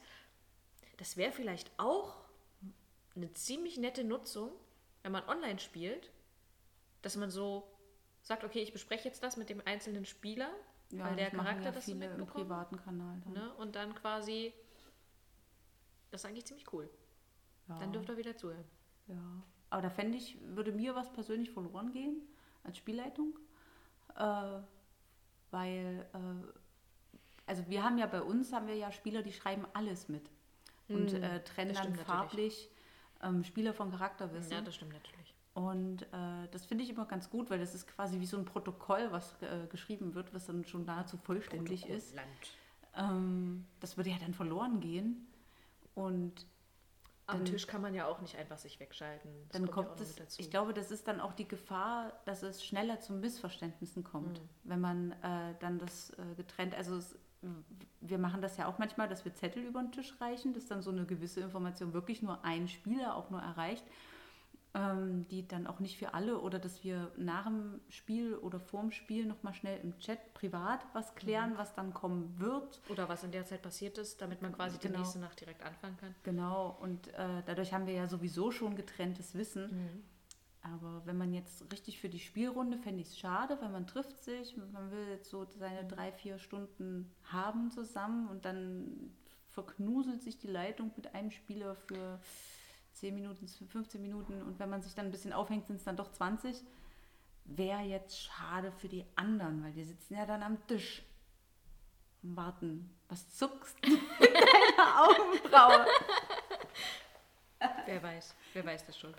das wäre vielleicht auch eine ziemlich nette Nutzung, wenn man online spielt, dass man so sagt, okay, ich bespreche jetzt das mit dem einzelnen Spieler, ja weil der Charakter ja das so viele im mitbekommt. privaten Kanal. Dann. Ne? Und dann quasi, das ist eigentlich ziemlich cool. Ja. Dann dürft ihr wieder zuhören. Ja, aber da fände ich, würde mir was persönlich verloren gehen als Spielleitung, äh, weil, äh, also wir haben ja bei uns, haben wir ja Spieler, die schreiben alles mit und Hm, äh, trennen dann farblich ähm, Spieler von Charakterwissen. Ja, das stimmt natürlich. Und äh, das finde ich immer ganz gut, weil das ist quasi wie so ein Protokoll, was äh, geschrieben wird, was dann schon nahezu vollständig ist. Land. Ähm, das würde ja dann verloren gehen. Und Am Dann- Tisch kann man ja auch nicht einfach sich wegschalten. Das dann ja kommt es, mit dazu. ich glaube, das ist dann auch die Gefahr, dass es schneller zu Missverständnissen kommt, Mhm. wenn man äh, dann das äh, getrennt, also es, wir machen das ja auch manchmal, dass wir Zettel über den Tisch reichen, dass dann so eine gewisse Information wirklich nur ein Spieler auch nur erreicht, ähm, die dann auch nicht für alle oder dass wir nach dem Spiel oder vorm Spiel nochmal schnell im Chat privat was klären, Mhm. was dann kommen wird. Oder was in der Zeit passiert ist, damit man quasi die Genau. nächste Nacht direkt anfangen kann. Genau, und äh, dadurch haben wir ja sowieso schon getrenntes Wissen. Mhm. Aber wenn man jetzt richtig für die Spielrunde, fände ich es schade, weil man trifft sich, man will jetzt so seine drei, vier Stunden haben zusammen und dann verknuselt sich die Leitung mit einem Spieler für 10 Minuten, 15 Minuten und wenn man sich dann ein bisschen aufhängt, sind es dann doch 20. Wäre jetzt schade für die anderen, weil die sitzen ja dann am Tisch und warten. Was zuckst du mit [laughs] deiner Augenbraue? Wer weiß, wer weiß das schon.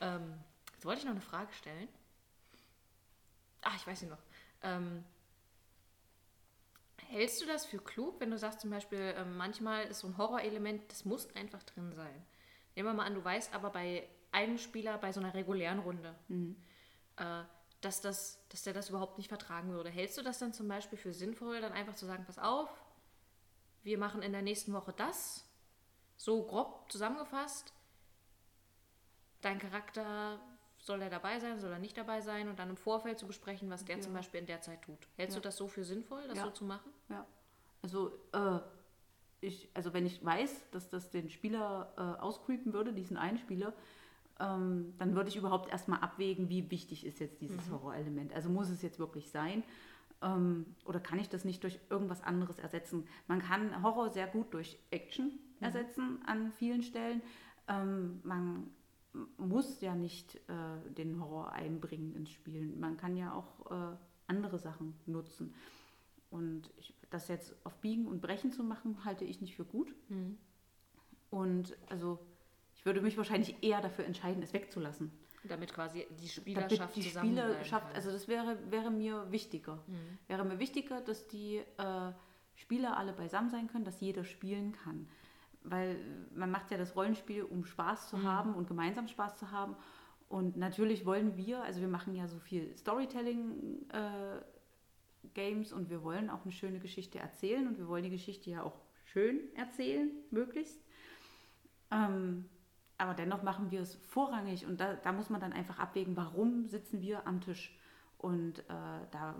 Ähm, jetzt wollte ich noch eine Frage stellen. Ach, ich weiß sie noch. Ähm, hältst du das für klug, wenn du sagst zum Beispiel, ähm, manchmal ist so ein Horrorelement, das muss einfach drin sein. Nehmen wir mal an, du weißt aber bei einem Spieler bei so einer regulären Runde, äh, dass, das, dass der das überhaupt nicht vertragen würde. Hältst du das dann zum Beispiel für sinnvoll, dann einfach zu sagen, pass auf, wir machen in der nächsten Woche das, so grob zusammengefasst, dein Charakter, soll er dabei sein, soll er nicht dabei sein und dann im Vorfeld zu besprechen, was der Ja. zum Beispiel in der Zeit tut. Hältst Ja. du das so für sinnvoll, das Ja. so zu machen? Ja, also, äh, ich, also wenn ich weiß, dass das den Spieler äh, auscreepen würde, diesen einen Spieler, ähm, dann würde ich überhaupt erstmal abwägen, wie wichtig ist jetzt dieses Horrorelement. Also muss es jetzt wirklich sein? Ähm, oder kann ich das nicht durch irgendwas anderes ersetzen? Man kann Horror sehr gut durch Action ersetzen an vielen Stellen. Ähm, man muss ja nicht äh, den Horror einbringen ins Spiel. Man kann ja auch äh, andere Sachen nutzen. Und ich, das jetzt auf Biegen und Brechen zu machen, halte ich nicht für gut. Mhm. Und also ich würde mich wahrscheinlich eher dafür entscheiden, es wegzulassen. Damit quasi die Damit Spielerschaft die zusammenbleiben Spielerschaft, also das wäre, wäre mir wichtiger. Mhm. Wäre mir wichtiger, dass die äh, Spieler alle beisammen sein können, dass jeder spielen kann. Weil man macht ja das Rollenspiel, um Spaß zu Mhm. haben und gemeinsam Spaß zu haben. Und natürlich wollen wir, also wir machen ja so viel Storytelling-Games und wir wollen auch eine schöne Geschichte erzählen und wir wollen die Geschichte ja auch schön erzählen, möglichst. Ähm, aber dennoch machen wir es vorrangig und da, da muss man dann einfach abwägen, warum sitzen wir am Tisch. Und äh, da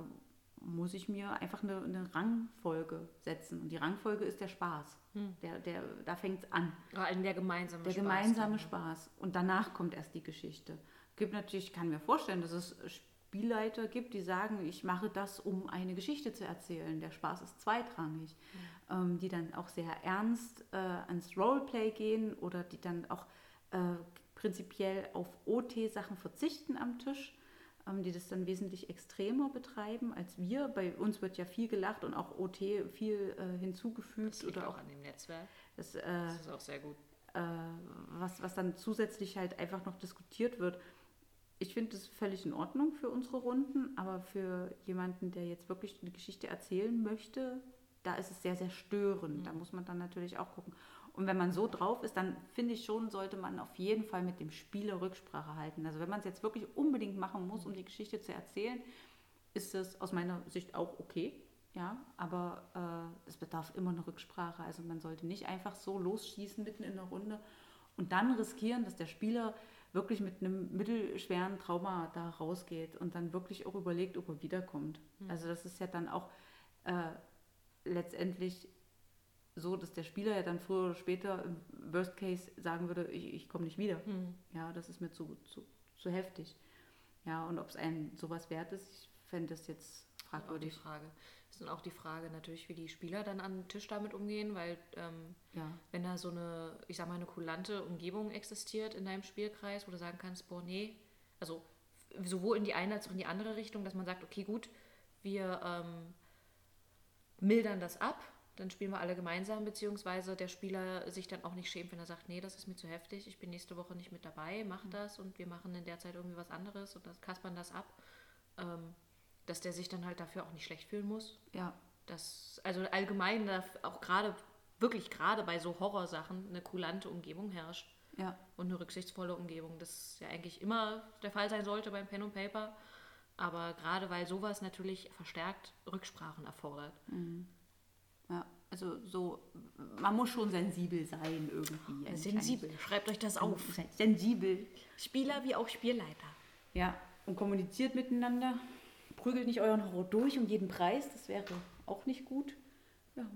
muss ich mir einfach eine, eine Rangfolge setzen. Und die Rangfolge ist der Spaß. Hm. Der, der, da fängt es an. Allem der gemeinsame Der Spaß gemeinsame dann, Spaß. Und danach kommt erst die Geschichte. Gibt natürlich, ich kann mir vorstellen, dass es Spielleiter gibt, die sagen, ich mache das, um eine Geschichte zu erzählen. Der Spaß ist zweitrangig. Ähm, die dann auch sehr ernst äh, ans Roleplay gehen oder die dann auch äh, prinzipiell auf OT-Sachen verzichten am Tisch, ähm, die das dann wesentlich extremer betreiben als wir. Bei uns wird ja viel gelacht und auch OT viel äh, hinzugefügt Das liegt oder auch auch an dem Netzwerk. das, äh, Das ist auch sehr gut. äh, was, was dann zusätzlich halt einfach noch diskutiert wird. Ich finde das völlig in Ordnung für unsere Runden, aber für jemanden, der jetzt wirklich eine Geschichte erzählen möchte, da ist es sehr, sehr störend. Da muss man dann natürlich auch gucken. Und wenn man so drauf ist, dann finde ich schon, sollte man auf jeden Fall mit dem Spieler Rücksprache halten. Also wenn man es jetzt wirklich unbedingt machen muss, um die Geschichte zu erzählen, ist das aus meiner Sicht auch okay. Ja, aber äh, es bedarf immer eine Rücksprache. Also man sollte nicht einfach so losschießen mitten in der Runde und dann riskieren, dass der Spieler wirklich mit einem mittelschweren Trauma da rausgeht und dann wirklich auch überlegt, ob er wiederkommt. Also das ist ja dann auch äh, letztendlich so, dass der Spieler ja dann früher oder später im Worst Case sagen würde, ich, ich komme nicht wieder. Hm. Ja, das ist mir zu, zu, zu heftig. Ja, und ob es einem sowas wert ist, ich fände das jetzt Auch die fragwürdig. Frage. Ist auch die Frage natürlich, wie die Spieler dann an den Tisch damit umgehen, weil ähm, Ja, wenn da so eine, ich sag mal, eine kulante Umgebung existiert in deinem Spielkreis, wo du sagen kannst, boah, nee, also sowohl in die eine als auch in die andere Richtung, dass man sagt, okay, gut, wir ähm, mildern das ab, dann spielen wir alle gemeinsam, beziehungsweise der Spieler sich dann auch nicht schämt, wenn er sagt, nee, das ist mir zu heftig, ich bin nächste Woche nicht mit dabei, mach das und wir machen in der Zeit irgendwie was anderes und das kaspern das ab, ähm, dass der sich dann halt dafür auch nicht schlecht fühlen muss. ja, dass also allgemein auch gerade wirklich gerade bei so Horrorsachen eine kulante Umgebung herrscht ja, und eine rücksichtsvolle Umgebung. Das ja eigentlich immer der Fall sein sollte beim Pen und Paper, aber gerade weil sowas natürlich verstärkt Rücksprachen erfordert. ja. Also so, man muss schon sensibel sein irgendwie. Sensibel, schreibt euch das auf. Sensibel. Spieler wie auch Spielleiter. Ja, und kommuniziert miteinander. Prügelt nicht euren Horror durch um jeden Preis, das wäre auch nicht gut. Ja,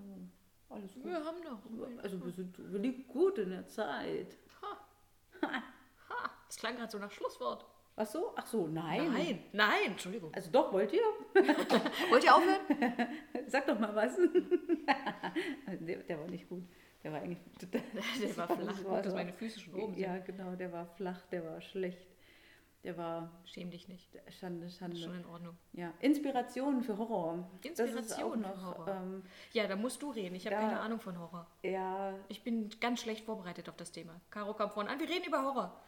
alles gut. Wir haben noch. Also wir, sind, wir liegen gut in der Zeit. Ha, das klang gerade so nach Schlusswort. Ach so? Ach so, nein. Nein, nein, Entschuldigung. Also doch, wollt ihr? [laughs] Wollt ihr aufhören? [laughs] Sag doch mal was. [laughs] der, der war nicht gut. Der war eigentlich... Der war flach, Das war gut, dass so- meine Füße schon oben sind. Ja, genau, der war flach, der war schlecht. Der war Schäm dich nicht. Schande, Schande. Schon in Ordnung. Ja, Inspiration für Horror. das ist auch Inspiration noch, für Horror. Ähm, Ja, da musst du reden. Ich habe keine Ahnung von Horror. ja, Ich bin ganz schlecht vorbereitet auf das Thema. Caro kam vorhin an, wir reden über Horror.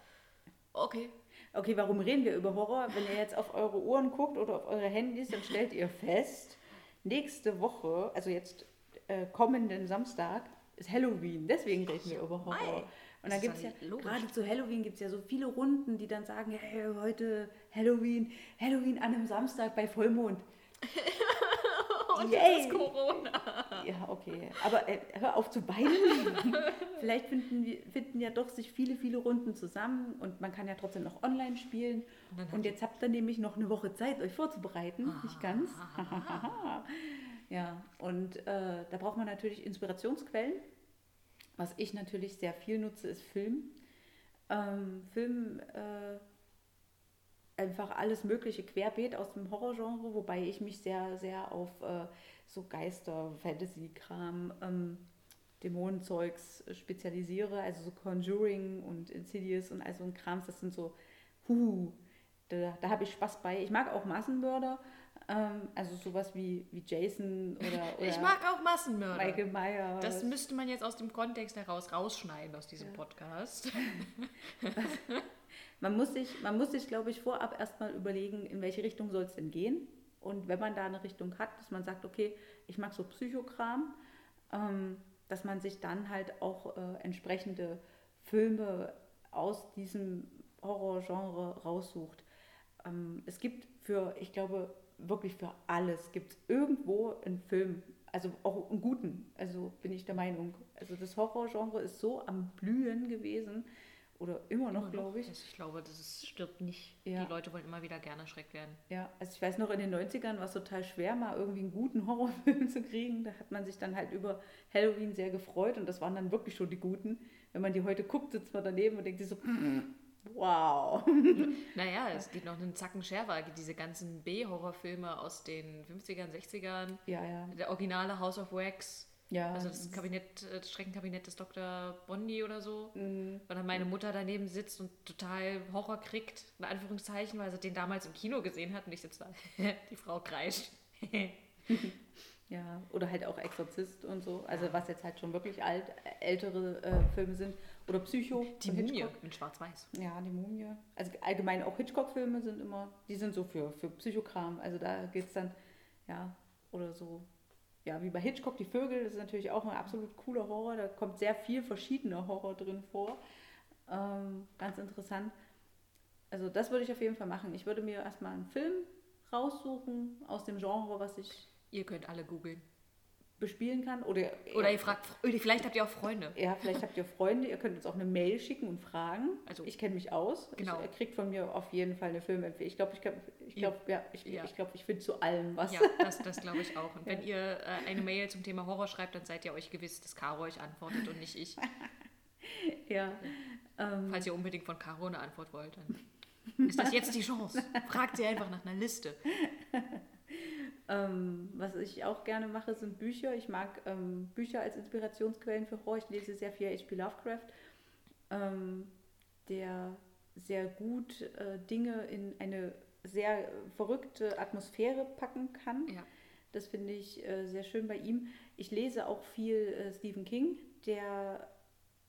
Okay. Okay, warum reden wir über Horror? Wenn ihr jetzt auf eure Uhren guckt oder auf eure Handys, dann stellt ihr fest, nächste Woche, also jetzt äh, kommenden Samstag, ist Halloween. Deswegen reden wir über Horror. Mai. Und ist gibt es ja, logisch. gerade zu Halloween gibt es ja so viele Runden, die dann sagen, hey, heute Halloween, Halloween an einem Samstag bei Vollmond. [laughs] Und Yay. jetzt ist Corona. Ja, okay. Aber äh, hör auf zu weinen. [laughs] Vielleicht finden, wir- finden ja doch sich viele, viele Runden zusammen und man kann ja trotzdem noch online spielen. Und Und jetzt habt ihr nämlich noch eine Woche Zeit, euch vorzubereiten. Nicht ganz. [laughs] ja, und äh, da braucht man natürlich Inspirationsquellen. Was ich natürlich sehr viel nutze, ist Film. Ähm, Film äh, einfach alles mögliche querbeet aus dem Horrorgenre, wobei ich mich sehr, sehr auf äh, so Geister, Fantasy-Kram, ähm, Dämonenzeugs spezialisiere, also so Conjuring und Insidious und all so ein Krams, das sind so, huh, da, da habe ich Spaß bei. Ich mag auch Massenmörder, ähm, also sowas wie, wie Jason oder, [laughs] oder ich mag auch Massenmörder. Michael Myers. Das müsste man jetzt aus dem Kontext heraus rausschneiden aus diesem Podcast. [laughs] [laughs] Man muss sich, man muss sich, glaube ich, vorab erstmal überlegen, in welche Richtung soll es denn gehen. Und wenn man da eine Richtung hat, dass man sagt, okay, ich mag so Psychokram, ähm, dass man sich dann halt auch äh, entsprechende Filme aus diesem Horrorgenre raussucht. Ähm, es gibt für, ich glaube, wirklich für alles gibt es irgendwo einen Film, also auch einen guten, also bin ich der Meinung. Also das Horrorgenre ist so am Blühen gewesen oder immer noch, glaube ich. Ich glaube, das ist, stirbt nicht. Ja. Die Leute wollen immer wieder gerne erschreckt werden. Ja, also ich weiß noch, in den 90ern war es total schwer, mal irgendwie einen guten [laughs] Horrorfilm zu kriegen. Da hat man sich dann halt über Halloween sehr gefreut und das waren dann wirklich schon die guten. Wenn man die heute guckt, sitzt man daneben und denkt sich so, [laughs] wow. Naja, es geht noch einen Zacken schärfer. Diese ganzen B-Horrorfilme aus den 50ern, 60ern. Ja, ja. Der originale House of Wax. Ja, Also das Kabinett, äh, das Schreckenkabinett des Dr. Bondi oder so. Mhm. Weil dann meine Mutter daneben sitzt und total Horror kriegt, in Anführungszeichen, weil sie den damals im Kino gesehen hat und ich sitze da. [laughs] Die Frau kreischt. [laughs] Ja, oder halt auch Exorzist und so. Also was jetzt halt schon wirklich alt, ältere äh, Filme sind. Oder Psycho. Die Mumie Hitchcock. in Schwarz-Weiß. Ja, die Mumie. Also allgemein auch Hitchcock-Filme sind immer, die sind so für, für Psychokram. Also da geht es dann, ja, oder so. Ja, wie bei Hitchcock, die Vögel, das ist natürlich auch ein absolut cooler Horror. Da kommt sehr viel verschiedener Horror drin vor. Ähm, ganz interessant. Also das würde ich auf jeden Fall machen. Ich würde mir erstmal einen Film raussuchen aus dem Genre, was ich Ihr könnt alle googeln. bespielen kann. Oder, Oder ihr fragt, vielleicht habt ihr auch Freunde. Ja, vielleicht habt ihr Freunde, ihr könnt uns auch eine Mail schicken und fragen. Also- ich kenne mich aus. Genau. Ich, ihr kriegt von mir auf jeden Fall eine Filmempfehlung. Ich glaube, ich, glaub, ich, glaub, ja, ich, Ja. ich, glaub, ich finde zu allem was. Ja, das, das glaube ich auch. Und wenn ihr äh, eine Mail zum Thema Horror schreibt, dann seid ihr euch gewiss, dass Caro euch antwortet und nicht ich. [laughs] ja. Ähm, Falls ihr unbedingt von Caro eine Antwort wollt, dann ist das jetzt die Chance. Fragt sie einfach nach einer Liste. Ähm, was ich auch gerne mache, sind Bücher. Ich mag ähm, Bücher als Inspirationsquellen für Horror. Ich lese sehr viel H.P. Lovecraft, ähm, der sehr gut äh, Dinge in eine sehr verrückte Atmosphäre packen kann. Ja. Das finde ich äh, sehr schön bei ihm. Ich lese auch viel äh, Stephen King, der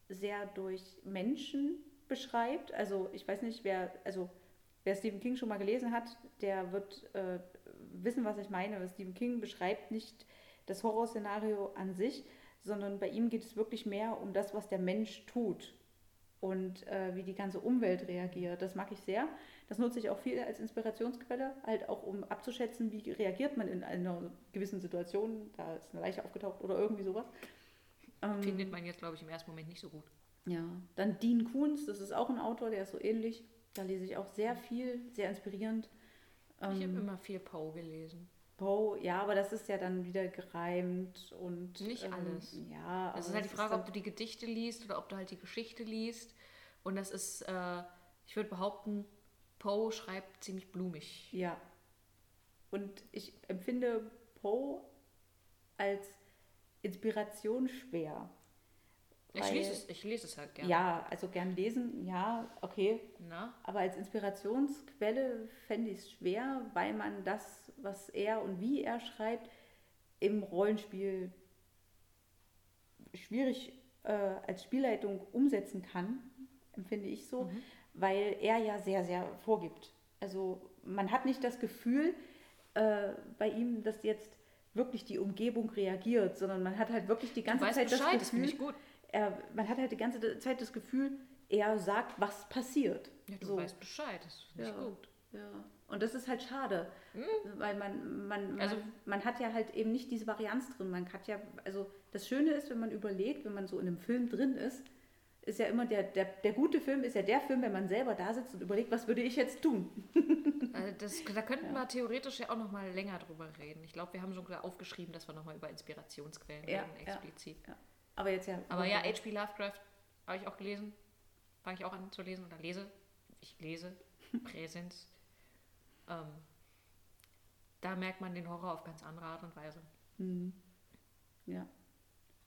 sehr durch Menschen beschreibt. Also ich weiß nicht, wer, also wer Stephen King schon mal gelesen hat, der wird äh, wissen, was ich meine. Stephen King beschreibt nicht das Horrorszenario an sich, sondern bei ihm geht es wirklich mehr um das, was der Mensch tut und äh, wie die ganze Umwelt reagiert. Das mag ich sehr. Das nutze ich auch viel als Inspirationsquelle, halt auch um abzuschätzen, wie reagiert man in einer gewissen Situation. Da ist eine Leiche aufgetaucht oder irgendwie sowas. Ähm, Findet man jetzt, glaube ich, im ersten Moment nicht so gut. ja, dann Dean Koontz, das ist auch ein Autor, der ist so ähnlich. Da lese ich auch sehr viel, sehr inspirierend. Ich habe Ähm, immer viel Poe gelesen. Poe, ja, aber das ist ja dann wieder gereimt und. Nicht ähm, alles. Ja, Das ist aber halt die Frage, ob du die Gedichte liest oder ob du halt die Geschichte liest. Und das ist, äh, ich würde behaupten, Poe schreibt ziemlich blumig. Ja. Und ich empfinde Poe als Inspiration schwer. Ich lese, es, ich lese es halt gerne. Ja, also gern lesen, ja, okay. Na? Aber als Inspirationsquelle fände ich es schwer, weil man das, was er und wie er schreibt, im Rollenspiel schwierig äh, als Spielleitung umsetzen kann, empfinde ich so, Mhm. weil er ja sehr, sehr vorgibt. Also man hat nicht das Gefühl äh, bei ihm, dass jetzt wirklich die Umgebung reagiert, sondern man hat halt wirklich die ganze Zeit Bescheid, das das Gefühl, ich gut. Er, man hat halt die ganze Zeit das Gefühl, er sagt, was passiert. Ja, du So. weißt Bescheid, das finde Ja. ich gut. Ja. Und das ist halt schade, weil man, man, Also- man, man hat ja halt eben nicht diese Varianz drin. Man hat ja, also das Schöne ist, wenn man überlegt, wenn man so in einem Film drin ist, ist ja immer der, der, der gute Film ist ja der Film, wenn man selber da sitzt und überlegt, was würde ich jetzt tun? [laughs] Also das, da könnten wir theoretisch ja auch noch mal länger drüber reden. Ich glaube, wir haben schon aufgeschrieben, dass wir noch mal über Inspirationsquellen Ja, reden, ja. Aber jetzt ja. Aber ja, H.P. Lovecraft habe ich auch gelesen. Fange ich auch an zu lesen oder lese. Ich lese. [laughs] Präsens. Ähm, da merkt man den Horror auf ganz andere Art und Weise. Mhm. Ja.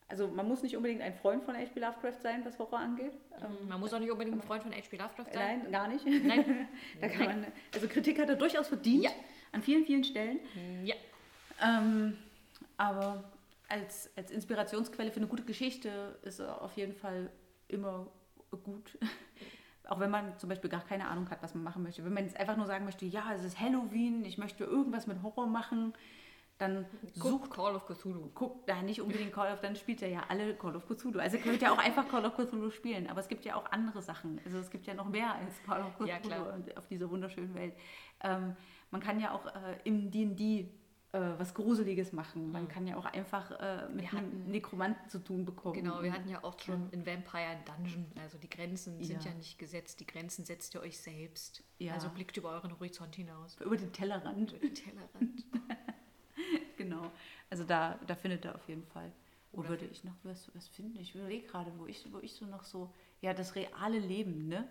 Also man muss nicht unbedingt ein Freund von H.P. Lovecraft sein, was Horror angeht. Ähm, Man muss auch nicht unbedingt ein Freund von H.P. Lovecraft sein. Nein, gar nicht. [laughs] Nein. da kann man, also Kritik hat er durchaus verdient. Ja. An vielen, vielen Stellen. Ja. Ähm, aber als, als Inspirationsquelle für eine gute Geschichte ist er auf jeden Fall immer gut. [laughs] Auch wenn man zum Beispiel gar keine Ahnung hat, was man machen möchte. Wenn man jetzt einfach nur sagen möchte, ja, es ist Halloween, ich möchte irgendwas mit Horror machen, dann sucht, Such Call of Cthulhu. guckt da nicht unbedingt Call of, dann spielt er ja alle Call of Cthulhu. Also ihr könnt ja auch einfach Call of Cthulhu spielen, aber es gibt ja auch andere Sachen. Also es gibt ja noch mehr als Call of Cthulhu Ja, auf dieser wunderschönen Welt. Ähm, man kann ja auch äh, im D&D äh, was Gruseliges machen. Man kann ja auch einfach äh, mit Wir einem Nekromanten zu tun bekommen. Genau, wir hatten ja auch schon in Vampire Dungeon. Also die Grenzen sind Ja. ja nicht gesetzt, die Grenzen setzt ihr euch selbst. Ja. Also blickt über euren Horizont hinaus. Über den Tellerrand. Über den Tellerrand. [laughs] Genau. Also da, da findet er auf jeden Fall. Wo Oder- würde ich noch was, was finden? Ich überlege gerade, wo ich, wo ich so noch so, ja, das reale Leben, ne?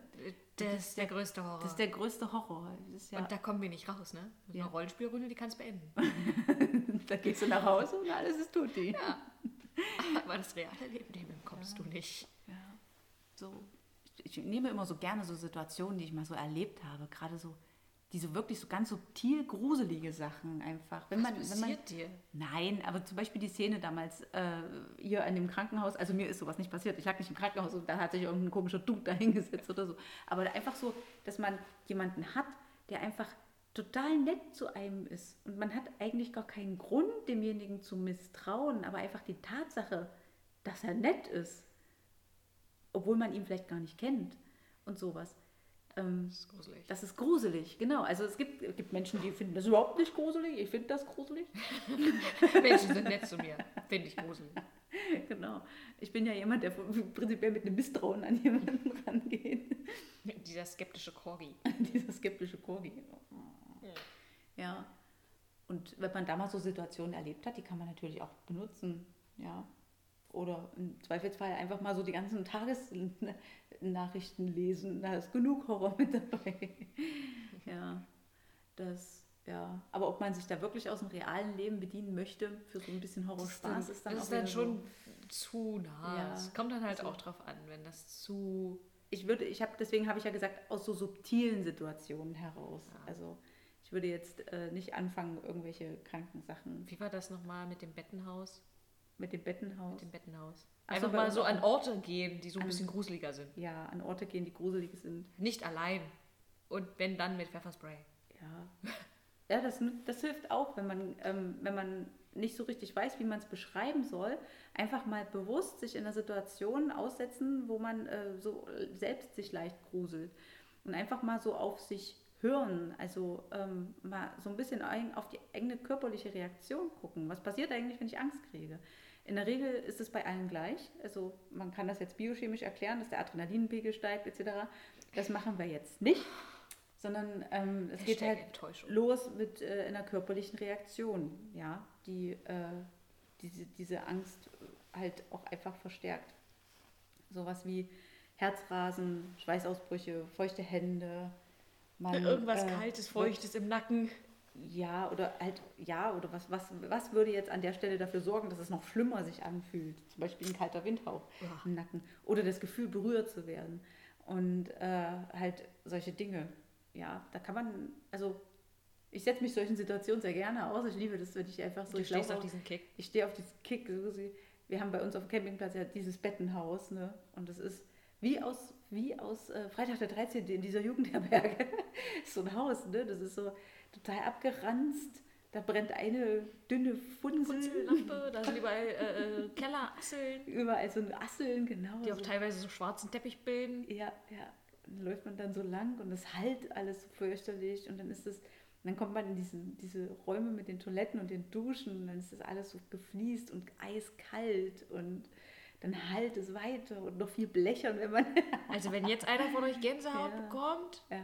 Das ist der größte Horror. Das ist der größte Horror. Das ja, Und da kommen wir nicht raus, ne? Mit Ja. einer Rollenspielrunde, die kannst beenden. [laughs] da gehst du nach Hause und alles ist tutti. Ja. Aber das reale Leben, dem entkommst du nicht. Ja. So. Ich, ich nehme immer so gerne so Situationen, die ich mal so erlebt habe. Gerade so diese wirklich so ganz subtil gruselige Sachen einfach. Wenn man, Was wenn man, passiert dir? Nein, aber zum Beispiel die Szene damals äh, hier an dem Krankenhaus, also mir ist sowas nicht passiert. Ich lag nicht im Krankenhaus und da hat sich irgendein komischer Dude da hingesetzt oder so. Aber einfach so, dass man jemanden hat, der einfach total nett zu einem ist. Und man hat eigentlich gar keinen Grund, demjenigen zu misstrauen, aber einfach die Tatsache, dass er nett ist, obwohl man ihn vielleicht gar nicht kennt und sowas. Ähm, Das ist gruselig. das ist gruselig, genau. Also es gibt, es gibt Menschen, die finden das überhaupt nicht gruselig. Ich finde das gruselig. [laughs] Menschen sind nett zu mir. Finde ich gruselig. [laughs] Genau. Ich bin ja jemand, der prinzipiell mit einem Misstrauen an jemanden [laughs] rangeht. Dieser skeptische Corgi. Dieser skeptische Korgi. Ja. Und wenn man da mal so Situationen erlebt hat, die kann man natürlich auch benutzen. Ja. Oder im Zweifelsfall einfach mal so die ganzen Tagesnachrichten lesen. Da ist genug Horror mit dabei. [laughs] Ja. Das, ja. Aber ob man sich da wirklich aus dem realen Leben bedienen möchte, für so ein bisschen Horrorspaß, ist dann das auch ist dann schon So. zu nah. Ja. Es kommt dann halt So. auch drauf an, wenn das zu. ich würde, ich habe, deswegen habe ich ja gesagt, aus so subtilen Situationen heraus. Also ich würde jetzt äh, nicht anfangen, irgendwelche kranken Sachen Wie war das nochmal mit dem Bettenhaus? Mit dem Bettenhaus. Mit dem Bettenhaus. Ach so, Einfach bei mal so an Orte gehen, die so ein bisschen gruseliger sind. Ja, an Orte gehen, die gruselig sind. Nicht allein. Und wenn dann mit Pfefferspray. Ja, ja das, das hilft auch, wenn man, ähm, wenn man nicht so richtig weiß, wie man es beschreiben soll. Einfach mal bewusst sich in einer Situation aussetzen, wo man äh, so selbst sich leicht gruselt. Und einfach mal so auf sich hören, also ähm, mal so ein bisschen auf die eigene körperliche Reaktion gucken. Was passiert eigentlich, wenn ich Angst kriege? In der Regel ist es bei allen gleich. Also man kann das jetzt biochemisch erklären, dass der Adrenalinpegel steigt etc. Das machen wir jetzt nicht, sondern ähm, es geht halt los mit äh, einer körperlichen Reaktion, ja, die äh, diese, diese Angst halt auch einfach verstärkt. Sowas wie Herzrasen, Schweißausbrüche, feuchte Hände. man, Irgendwas äh, Kaltes, Feuchtes im Nacken. Ja, oder halt, ja, oder was, was, was würde jetzt an der Stelle dafür sorgen, dass es noch schlimmer sich anfühlt? Zum Beispiel ein kalter Windhauch Ja. im Nacken. Oder das Gefühl, berührt zu werden. Und äh, halt solche Dinge. Ja, da kann man, also ich setze mich solchen Situationen sehr gerne aus. Ich liebe das, wenn ich einfach so, Du ich stehst auf diesen Kick. ich stehe auf diesen Kick. Wir haben bei uns auf dem Campingplatz ja dieses Bettenhaus, ne? Und das ist wie aus, wie aus äh, Freitag der 13. in dieser Jugendherberge. [laughs] so ein Haus, ne? Das ist so total abgeranzt. Da brennt eine dünne Funsel. Lampe, da sind überall äh, äh, Kellerasseln, Überall so Asseln, genau. die auch so. teilweise so schwarzen Teppich bilden. Ja, ja. Dann läuft man dann so lang und es halt alles so fürchterlich und dann ist es, dann kommt man in diesen, diese Räume mit den Toiletten und den Duschen und dann ist das alles so gefliest und eiskalt und dann halt es weiter und noch viel blechern, wenn man. Also wenn jetzt einer von euch Gänsehaut Ja. bekommt, ja,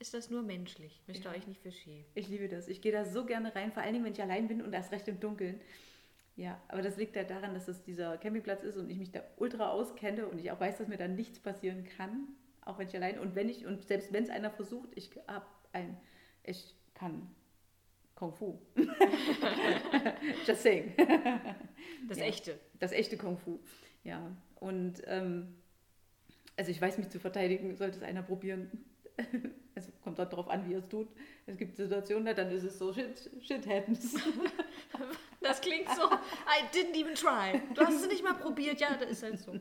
ist das nur menschlich. Müsst ihr Ja. euch nicht für schämen. ich liebe das. Ich gehe da so gerne rein, vor allen Dingen, wenn ich allein bin und erst recht im Dunkeln. Ja, aber das liegt ja daran, dass es dieser Campingplatz ist und ich mich da ultra auskenne und ich auch weiß, dass mir da nichts passieren kann, auch wenn ich allein und wenn ich und selbst wenn es einer versucht, ich habe ein Ich kann Kung Fu. [laughs] Just saying. Das Ja. echte. Das echte Kung Fu. Ja. Und ähm, also ich weiß mich zu verteidigen, sollte es einer probieren. [laughs] Also kommt dort drauf an, wie er es tut. Es gibt Situationen, na, dann ist es so, shit, shit happens. [laughs] Das klingt so. I didn't even try. Du hast es nicht mal probiert. Ja, das ist halt so.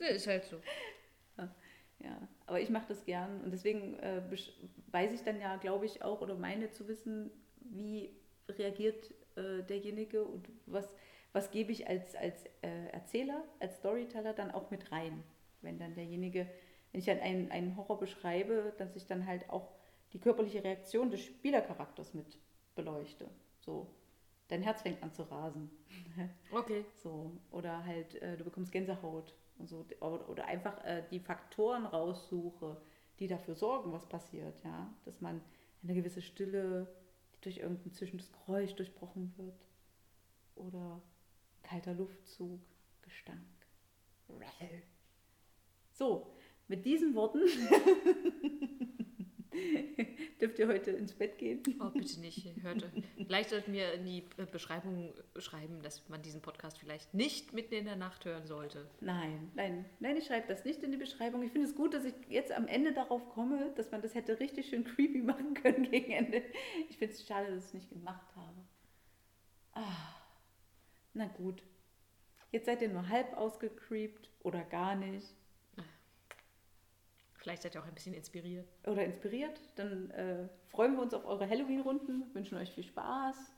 Das ist halt so. Ja, aber ich mache das gern und deswegen äh, weiß ich dann ja, glaube ich, auch oder meine zu wissen, wie reagiert äh, derjenige und was, was gebe ich als, als äh, Erzähler, als Storyteller dann auch mit rein. Wenn dann derjenige, wenn ich dann einen, einen Horror beschreibe, dass ich dann halt auch die körperliche Reaktion des Spielercharakters mit beleuchte. So, dein Herz fängt an zu rasen. [laughs] Okay. So, oder halt, äh, du bekommst Gänsehaut und so. Oder, oder einfach äh, die Faktoren raussuche, die dafür sorgen, was passiert, ja. Dass man eine gewisse Stille, die durch irgendein zwischendes Geräusch durchbrochen wird. Oder kalter Luftzug, Gestank. Rattle. So, mit diesen Worten [laughs] dürft ihr heute ins Bett gehen. Oh, bitte nicht. Hörte. Vielleicht sollten wir in die Beschreibung schreiben, dass man diesen Podcast vielleicht nicht mitten in der Nacht hören sollte. Nein, nein, nein, ich schreibe das nicht in die Beschreibung. Ich finde es gut, dass ich jetzt am Ende darauf komme, dass man das hätte richtig schön creepy machen können gegen Ende. Ich finde es schade, dass ich es nicht gemacht habe. Ah, na gut. Jetzt seid ihr nur halb ausgecreept oder gar nicht Vielleicht seid ihr auch ein bisschen inspiriert. oder inspiriert. Dann äh, freuen wir uns auf eure Halloween-Runden, wünschen euch viel Spaß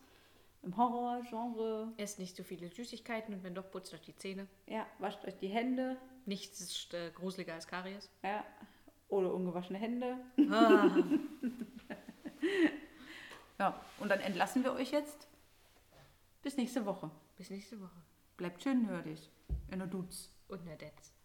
im Horror-Genre. Esst nicht zu viele Süßigkeiten und wenn doch, putzt euch die Zähne. Ja, wascht euch die Hände. Nichts ist äh, gruseliger als Karies. Ja, oder ungewaschene Hände. Ah. [laughs] Ja, und dann entlassen wir euch jetzt. Bis nächste Woche. Bis nächste Woche. Bleibt schön nerdig. In der Dudes. Und Nadetz.